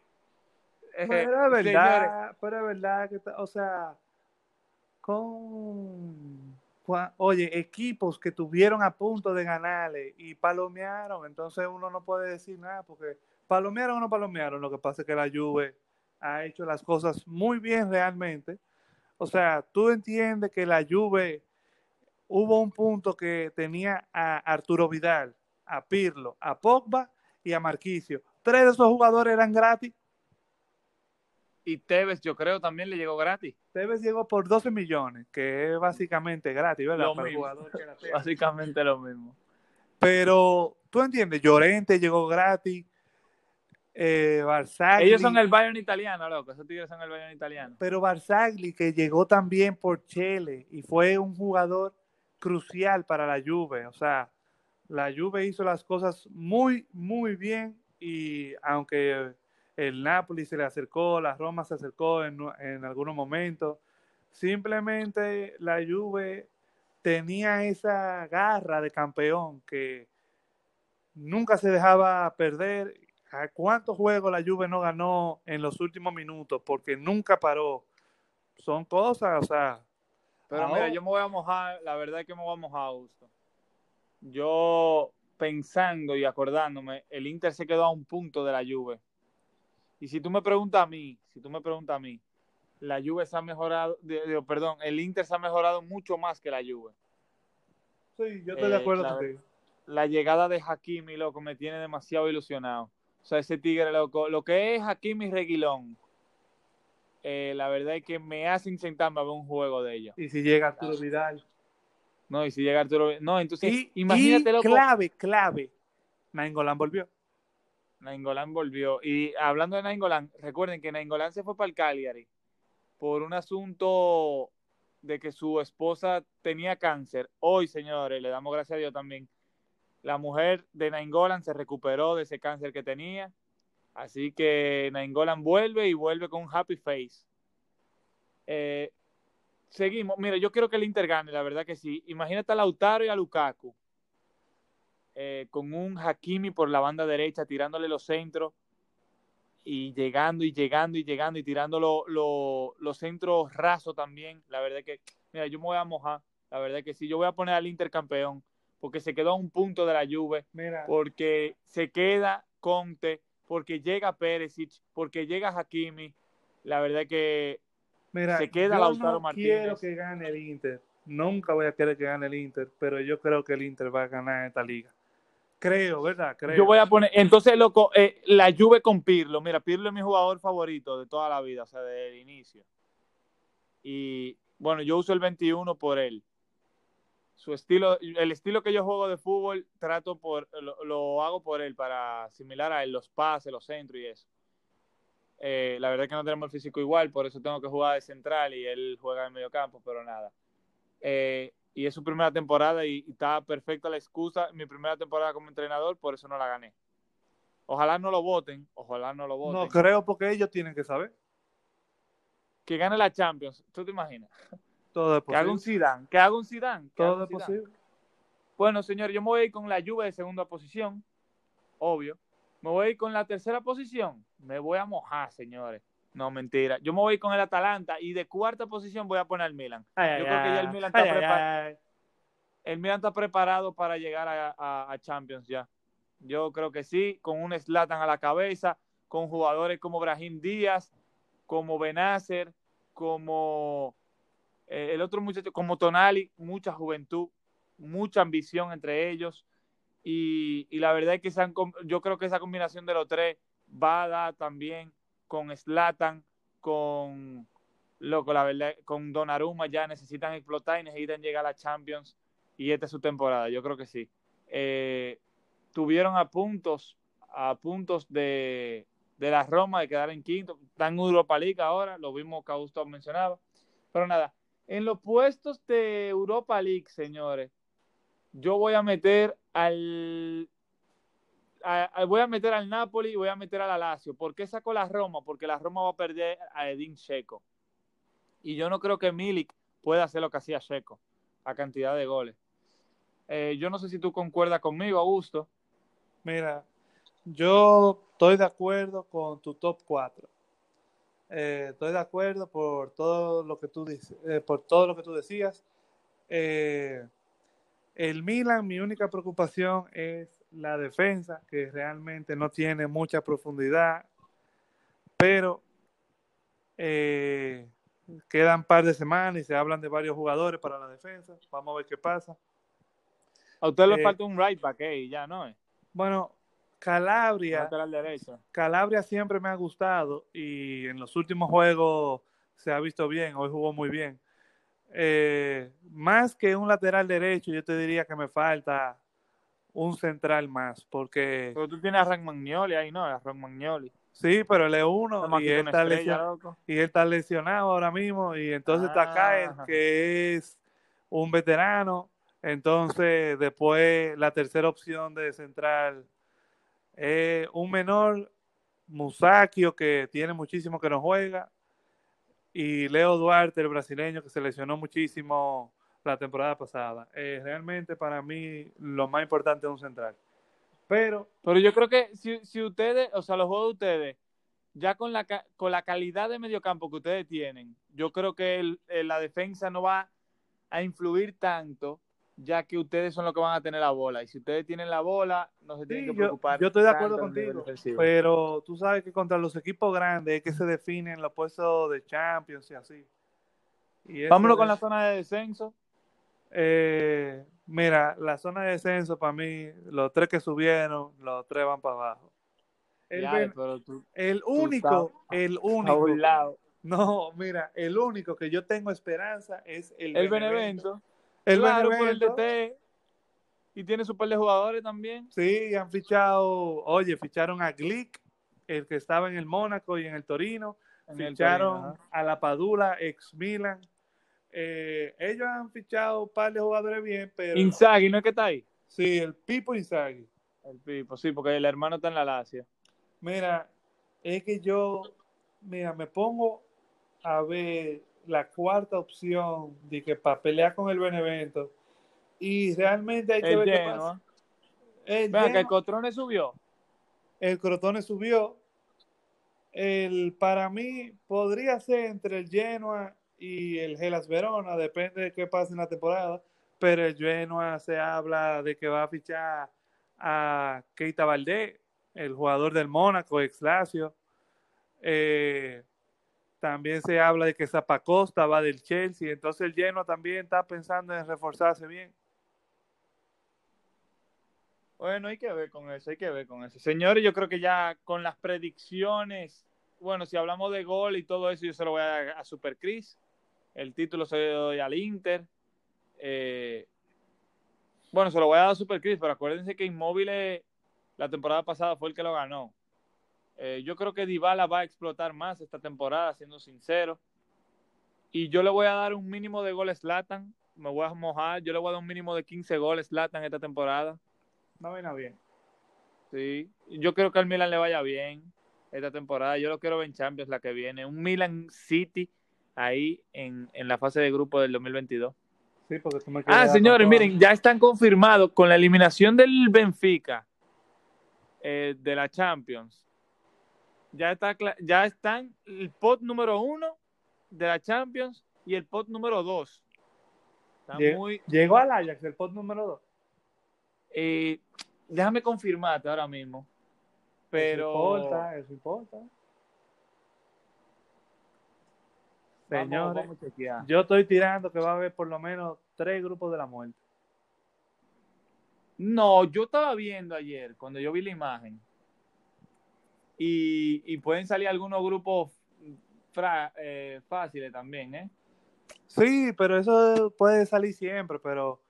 Pero es verdad, pero es verdad que, o sea, con, oye, equipos que tuvieron a punto de ganarle y palomearon, entonces uno no puede decir nada porque palomearon o no palomearon, lo que pasa es que la Juve ha hecho las cosas muy bien realmente. O sea, tú entiendes que la Juve hubo un punto que tenía a Arturo Vidal, a Pirlo, a Pogba y a Marquicio. Tres de esos jugadores eran gratis. Y Tevez, yo creo, también le llegó gratis. Tevez llegó por 12 millones, que es básicamente gratis, ¿verdad? básicamente lo mismo. Pero, tú entiendes, Llorente llegó gratis. Eh, Barzagli, Ellos son el Bayern italiano, loco. Esos tigres son el Bayern italiano. Pero Barzagli, que llegó también por Chile y fue un jugador crucial para la Juve. O sea, la Juve hizo las cosas muy, muy bien y aunque el Napoli se le acercó, la Roma se acercó en, en algunos momentos, simplemente la Juve tenía esa garra de campeón que nunca se dejaba perder. ¿A cuántos juegos la Juve no ganó en los últimos minutos? Porque nunca paró. Son cosas, o sea, pero mira, yo me voy a mojar, la verdad es que me voy a mojar, Augusto. Yo pensando y acordándome, el Inter se quedó a un punto de la Juve. Y si tú me preguntas a mí, si tú me preguntas a mí, la Juve se ha mejorado, de, de, perdón, el Inter se ha mejorado mucho más que la Juve. Sí, yo estoy de acuerdo Eh, la, contigo. la llegada de Hakimi, loco, me tiene demasiado ilusionado. O sea, ese tigre, loco, lo que es Hakimi Reguilón, eh, la verdad es que me hace sentarme a ver un juego de ellos. Y si llega Arturo Vidal. No, y si llega Arturo... No, entonces, Y, imagínate, y loco, clave, clave. Nainggolan volvió. Nainggolan volvió. Y hablando de Nainggolan, recuerden que Nainggolan se fue para el Cagliari por un asunto de que su esposa tenía cáncer. Hoy, señores, le damos gracias a Dios también. La mujer de Nainggolan se recuperó de ese cáncer que tenía. Así que Nainggolan vuelve y vuelve con un happy face. Eh, seguimos. Mira, yo quiero que el Inter gane, la verdad que sí. Imagínate a Lautaro y a Lukaku eh, con un Hakimi por la banda derecha tirándole los centros y llegando y llegando y llegando y tirando lo- lo- los centros rasos también. La verdad que, mira, yo me voy a mojar. La verdad que sí, yo voy a poner al Inter campeón porque se quedó a un punto de la Juve, Mira, porque se queda Conte, porque llega Perisic, porque llega Hakimi. La verdad que mira se queda yo Lautaro no Martínez. quiero que gane el Inter. Nunca voy a querer que gane el Inter, pero yo creo que el Inter va a ganar esta liga. Creo, ¿verdad? Creo. Yo voy a poner, entonces, loco, eh, la Juve con Pirlo. Mira, Pirlo es mi jugador favorito de toda la vida, o sea, desde el inicio. Y bueno, yo uso el 21 por él. Su estilo, el estilo que yo juego de fútbol, trato por, lo, lo hago por él, para asimilar a él los pases, los centros y eso. Eh, la verdad es que no tenemos el físico igual, por eso tengo que jugar de central y él juega de medio campo, pero nada. Eh, y es su primera temporada y, y está perfecta la excusa. Mi primera temporada como entrenador, por eso no la gané. Ojalá no lo voten, ojalá no lo voten. No creo porque ellos tienen que saber. que gane la Champions, ¿tú te imaginas? Todo es Que haga un. Zidane, que haga un Zidane. Todo es posible. Bueno, señor, yo me voy a ir con la Juve de segunda posición, obvio. Me voy a ir con la tercera posición. Me voy a mojar, señores. No, mentira. Yo me voy a ir con el Atalanta y de cuarta posición voy a poner al Milan. Ay, Yo ay, creo que ya el. Milan está Ay, preparado. El Milan está preparado para llegar a, a- a Champions ya. Yo creo que sí, con un Slatan a la cabeza, con jugadores como Brahim Díaz, como Benacer, como el otro muchacho, como Tonali, mucha juventud, mucha ambición entre ellos. Y, la verdad es que esa- yo creo que esa combinación de los tres va a dar también con Slatan, con loco, la verdad, con Donnarumma ya necesitan explotar y necesitan llegar a la Champions y esta es su temporada, yo creo que sí. Eh, tuvieron a puntos, a puntos de, de la Roma de quedar en quinto, están en Europa League ahora, lo vimos que Augusto mencionaba, pero nada, en los puestos de Europa League, señores, yo voy a meter al a- a- voy a meter al Napoli y voy a meter al Lazio. ¿Por qué sacó la Roma? Porque la Roma va a perder a Edin Checo. Y yo no creo que Milik pueda hacer lo que hacía Checo, a cantidad de goles. Eh, yo no sé si tú concuerdas conmigo, Augusto. Mira, yo estoy de acuerdo con tu top 4. Estoy de acuerdo por todo lo que tú dices, eh, por todo lo que tú decías. Eh, el Milan, mi única preocupación es la defensa, que realmente no tiene mucha profundidad, pero eh, quedan un par de semanas y se hablan de varios jugadores para la defensa. Vamos a ver qué pasa. A usted le Eh, falta un right back ahí, ya, ¿no? Bueno, Calabria. Calabria siempre me ha gustado y en los últimos juegos se ha visto bien, hoy jugó muy bien. Eh, más que un lateral derecho, yo te diría que me falta un central más, porque Pero tú tienes a Ragmagnoli ahí, ¿no? A Ragmagnoli. sí, pero él es uno y él, está lesionado, y él está lesionado ahora mismo y entonces está Caer, Ah. que es un veterano, entonces después la tercera opción de central es un menor, Musakio, que tiene muchísimo que no juega, y Leo Duarte, el brasileño, que se lesionó muchísimo la temporada pasada. Eh, realmente para mí lo más importante es un central. Pero Pero yo creo que si, si ustedes, o sea, los juegos de ustedes, ya con la, con la calidad de mediocampo que ustedes tienen, yo creo que la defensa no va a influir tanto ya que ustedes son los que van a tener la bola. Y si ustedes tienen la bola, no se tienen Sí, que preocupar. yo estoy de acuerdo contigo, pero tú sabes que contra los equipos grandes es que se definen los puestos de Champions y así. Y Vámonos con es- la zona de descenso. Eh, mira, la zona de descenso para mí, los tres que subieron, los tres van para abajo. El, Ya, ben- pero tú, el único, el único, lado. no, mira, el único que yo tengo esperanza es el, El Benevento. Benevento. El claro, por el DT. Y tiene su par de jugadores también. Sí, han fichado, oye, ficharon a Glick, el que estaba en el Mónaco y en el Torino, en el ficharon Torino, a la Padula, ex Milan. Eh, ellos han fichado un par de jugadores bien, pero Inzaghi, ¿no es que está ahí? sí, el Pipo Inzaghi. El Pipo, sí, porque el hermano está en la Lazio. Mira, es que yo, mira, me pongo a ver la cuarta opción de que para pelear con el Benevento y realmente hay que El ver qué pasa. El, Vean que el Cotrone subió. el Crotone subió. El, para mí podría ser entre el Genoa y el Gelas Verona, depende de qué pase en la temporada, pero el Genoa se habla de que va a fichar a Keita Valdés, el jugador del Mónaco, ex Lazio. Eh, también se habla de que Zapacosta va del Chelsea, entonces el Genoa también está pensando en reforzarse bien. Bueno, hay que ver con eso, hay que ver con eso. Señores, yo creo que ya con las predicciones, bueno, si hablamos de gol y todo eso, yo se lo voy a dar a Super Chris. El título se lo doy al Inter. Eh, bueno, se lo voy a dar a Super Chris, pero acuérdense que Inmóvil la temporada pasada fue el que lo ganó. Eh, yo creo que Dybala va a explotar más esta temporada, siendo sincero. Y yo le voy a dar un mínimo de goles Latan. Me voy a mojar. Yo le voy a dar un mínimo de 15 goles Latan esta temporada. No viene bien. Sí, yo creo que al Milan le vaya bien esta temporada. Yo lo quiero ver en Champions la que viene. Un Milan City ahí en, en la fase de grupo del 2022. Sí, porque tú me Ah, señores, todo. miren, ya están confirmados con la eliminación del Benfica eh, de la Champions. Ya, está, ya están el pot número uno de la Champions y el pot número dos. Está Lle- muy, Llegó al Ajax, el pot número 2. eh, déjame confirmarte ahora mismo. Pero Eso importa, eso importa. Vamos- Señores, vamos chequear. yo estoy tirando que va a haber por lo menos tres grupos de la muerte. No, yo estaba viendo ayer, cuando yo vi la imagen, y, y pueden salir algunos grupos fra- eh, fáciles también, ¿eh? Sí, pero eso puede salir siempre, pero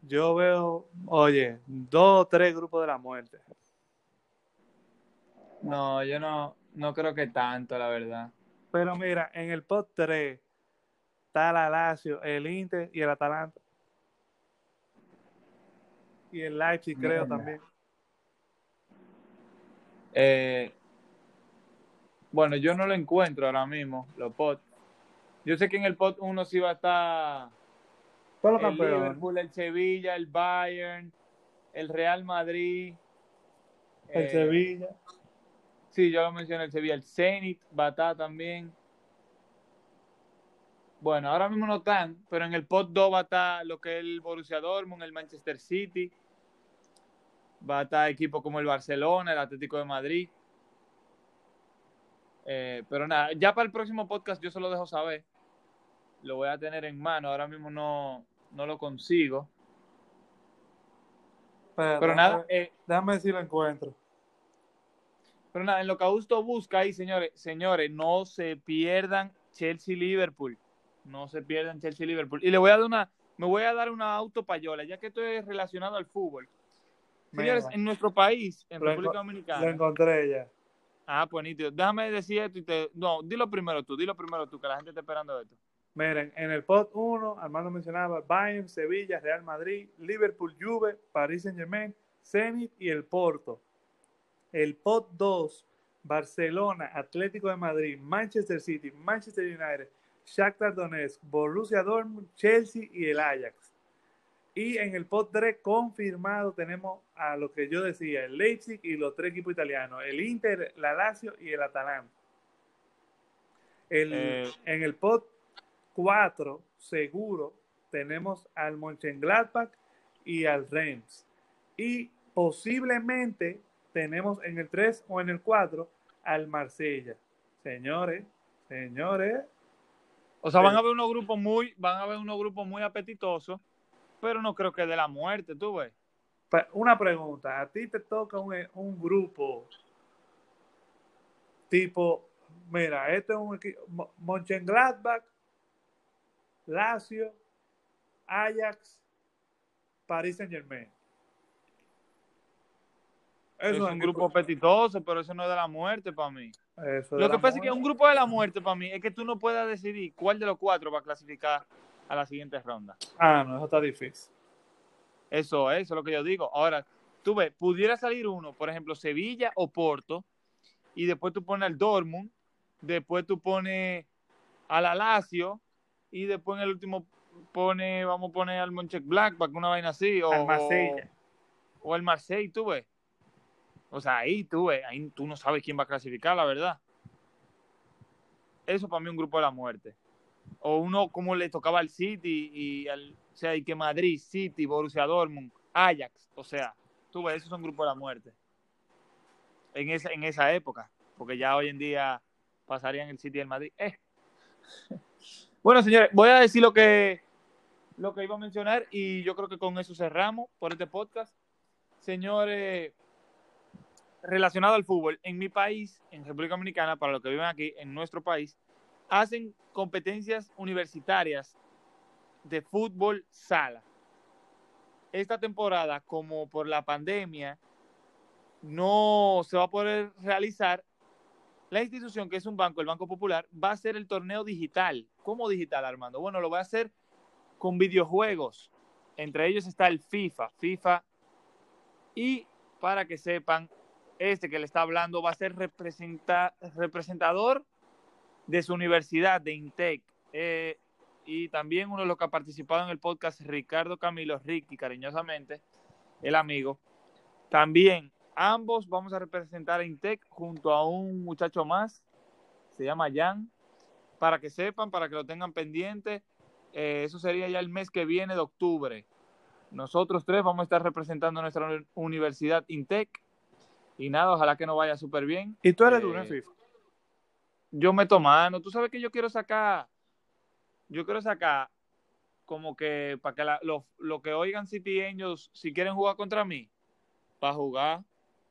yo veo, oye, dos o tres grupos de la muerte. No, yo no, no creo que tanto, la verdad. Pero mira, en el pot 3 está la Lazio, el Inter y el Atalanta. Y el Leipzig, creo Mierda. también. Eh, bueno, yo no lo encuentro ahora mismo, los pot. Yo sé que en el pot 1 sí va a estar el. Liverpool, el Sevilla, el Bayern, el Real Madrid. El eh, Sevilla. Sí, yo lo mencioné, el Sevilla, el Zenit, va a estar también. Bueno, ahora mismo no están, pero en el pot 2 va a estar lo que es el Borussia Dortmund, el Manchester City, va a estar equipos como el Barcelona, el Atlético de Madrid. Eh, pero nada, ya para el próximo podcast yo se lo dejo saber. Lo voy a tener en mano, ahora mismo no, no lo consigo. Pero, Pero nada, eh, Déjame si lo encuentro. Pero nada, en lo que Augusto busca ahí, señores, señores, no se pierdan Chelsea-Liverpool. No se pierdan Chelsea-Liverpool. Y le voy a dar una, me voy a dar una autopayola, ya que esto es relacionado al fútbol. Señores, en nuestro país, en Lo República Dominicana. Lo encontré ya. Ah, pues nítido. Déjame decir esto y te. No, dilo primero tú, dilo primero tú, que la gente está esperando esto. Miren, en el pot 1, Armando mencionaba Bayern, Sevilla, Real Madrid, Liverpool, Juve, Paris Saint Germain, Zenit y el Porto. El pot 2, Barcelona, Atlético de Madrid, Manchester City, Manchester United, Shakhtar Donetsk, Borussia Dortmund, Chelsea y el Ajax. Y en el pot 3 confirmado tenemos a lo que yo decía, el Leipzig y los tres equipos italianos, el Inter, la Lazio y el Atalanta. El, Eh. En el pot 4, seguro, tenemos al Mönchengladbach y al Reims. Y posiblemente tenemos en el 3 o en el 4 al Marsella. Señores, señores. O sea, van a ver unos grupos muy, van a ver unos grupos muy apetitosos, pero no creo que de la muerte, tú ves. Una pregunta, a ti te toca un, un grupo tipo, mira, este es un equipo, Mönchengladbach, Lazio, Ajax, Paris Saint Germain. es un grupo apetitoso, pero eso no es de la muerte para mí. Lo que pasa es que un grupo de la muerte para mí es que tú no puedas decidir cuál de los cuatro va a clasificar a la siguiente ronda. Ah, no, eso está difícil. Eso, eso es lo que yo digo. Ahora, tú ves, pudiera salir uno, por ejemplo, Sevilla o Porto, y después tú pones al Dortmund, después tú pones al Alacio, y después en el último pone, vamos a poner al Monchek Black para que una vaina así. O, al Marsella. O, el Marseille, tú ves. O sea, ahí tú ves, ahí tú no sabes quién va a clasificar, la verdad. Eso para mí es un grupo de la muerte. O uno como le tocaba al City y al, o sea, y que Madrid, City, Borussia Dortmund, Ajax, o sea, tú ves, esos son grupos de la muerte. En esa, en esa época, porque ya hoy en día pasarían el City y el Madrid. Eh. Bueno, señores, voy a decir lo que, lo que iba a mencionar y yo creo que con eso cerramos por este podcast. Señores, relacionado al fútbol, en mi país, en República Dominicana, para los que viven aquí, en nuestro país, hacen competencias universitarias de fútbol sala. Esta temporada, como por la pandemia, no se va a poder realizar, la institución, que es un banco, el Banco Popular, va a hacer el torneo digital. ¿Cómo digital, Armando? Bueno, lo va a hacer con videojuegos. Entre ellos está el FIFA, FIFA. Y para que sepan, este que le está hablando va a ser representador de su universidad, de INTEC. Eh, y también uno de los que ha participado en el podcast, Ricardo Camilo Ricky, cariñosamente, el amigo. También Ambos vamos a representar a Intec junto a un muchacho más, se llama Jan, para que sepan, para que lo tengan pendiente. Eh, eso sería ya el mes que viene de octubre. Nosotros tres vamos a estar representando nuestra universidad Intec. Y nada, ojalá que nos vaya súper bien. ¿Y tú eres eh, duro FIFA? Yo meto mano. Tú sabes que yo quiero sacar, yo quiero sacar como que para que lo, que oigan City Angels, si quieren jugar contra mí, para jugar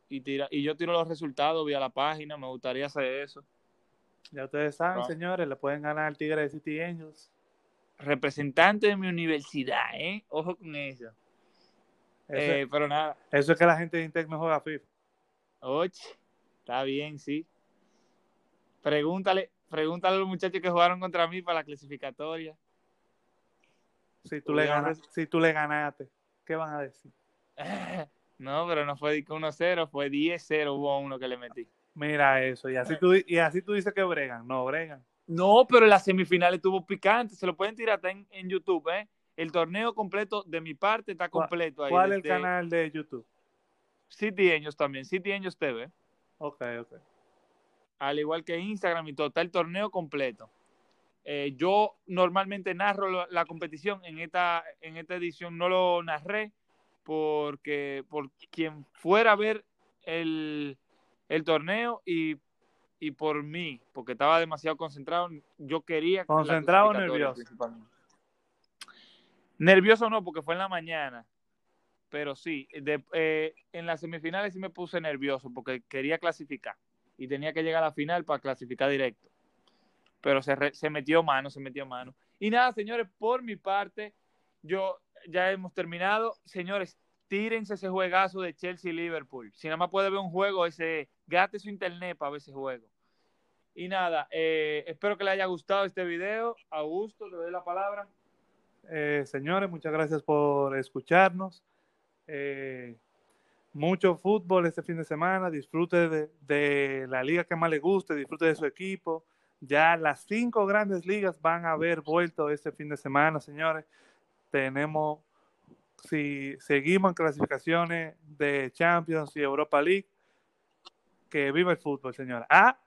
y, tira, y yo tiro los resultados vía la página, me gustaría hacer eso. Ya ustedes saben, señores, le pueden ganar al Tigre de City Angels. Representante de mi universidad, ¿eh? Ojo con eso. eh, pero nada. Eso es que la gente de Intec no juega FIFA. Oye, está bien, sí. Pregúntale, pregúntale a los muchachos que jugaron contra mí para la clasificatoria. Si tú, le, ganas, si tú le ganaste, ¿qué van a decir? No, pero no fue 1-0, fue 10-0 hubo uno que le metí. Mira eso, y así tú, y así tú dices que bregan, no bregan. No, pero en las semifinales tuvo picante, se lo pueden tirar en, en YouTube, ¿eh? El torneo completo de mi parte está completo ahí. ¿Cuál es el canal de YouTube? City Angels también, City Angels TV. Ok, ok. Al igual que Instagram y todo, está el torneo completo. Eh, yo normalmente narro la competición, en esta, en esta edición no lo narré, porque por quien fuera a ver el, torneo y, por mí, porque estaba demasiado concentrado, yo quería... ¿Concentrado o nervioso? Nervioso no, porque fue en la mañana, pero sí, eh, en las semifinales sí me puse nervioso porque quería clasificar y tenía que llegar a la final para clasificar directo. Pero se, se metió mano, se metió mano. Y nada, señores, por mi parte, yo ya hemos terminado. Señores, tírense ese juegazo de Chelsea-Liverpool. Si nada más puede ver un juego, ese, gate su internet para ver ese juego. Y nada, eh, espero que les haya gustado este video. Augusto, te doy la palabra. Eh, señores, muchas gracias por escucharnos. Eh, mucho fútbol este fin de semana. Disfrute de, de, la liga que más le guste, disfrute de su equipo. Ya las cinco grandes ligas van a haber vuelto este fin de semana, señores tenemos, si seguimos en clasificaciones de Champions y Europa League, que vive el fútbol, señora. Ah,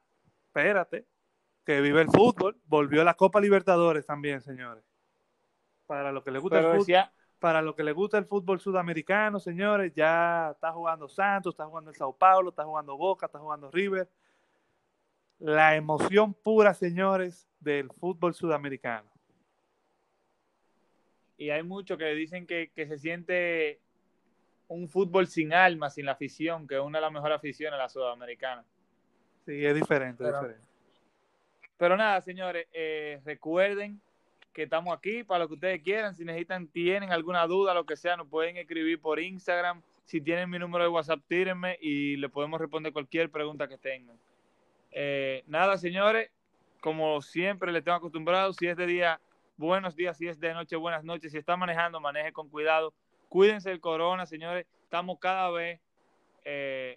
espérate, que vive el fútbol. Volvió la Copa Libertadores también, señores. para lo que le gusta el fútbol. Para lo que le gusta el fútbol sudamericano, señores, ya está jugando Santos, está jugando el Sao Paulo, está jugando Boca, está jugando River. La emoción pura, señores, del fútbol sudamericano. Y hay muchos que dicen que, se siente un fútbol sin alma, sin la afición, que es una de las mejores aficiones, la sudamericana. Sí, es diferente, pero, diferente. Pero nada, señores, eh, recuerden que estamos aquí para lo que ustedes quieran. Si necesitan, tienen alguna duda, lo que sea, nos pueden escribir por Instagram. Si tienen mi número de WhatsApp, tírenme y le podemos responder cualquier pregunta que tengan. Eh, nada, señores, como siempre les tengo acostumbrado, si es de día, buenos días, si es de noche, buenas noches. Si está manejando, maneje con cuidado. Cuídense del corona, señores. Estamos cada vez, eh,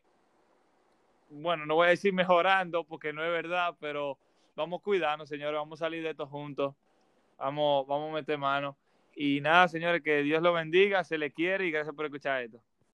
bueno, no voy a decir mejorando porque no es verdad, pero vamos cuidando, señores. Vamos a salir de esto juntos. Vamos, vamos a meter mano. Y nada, señores, que Dios lo bendiga, se le quiere y gracias por escuchar esto.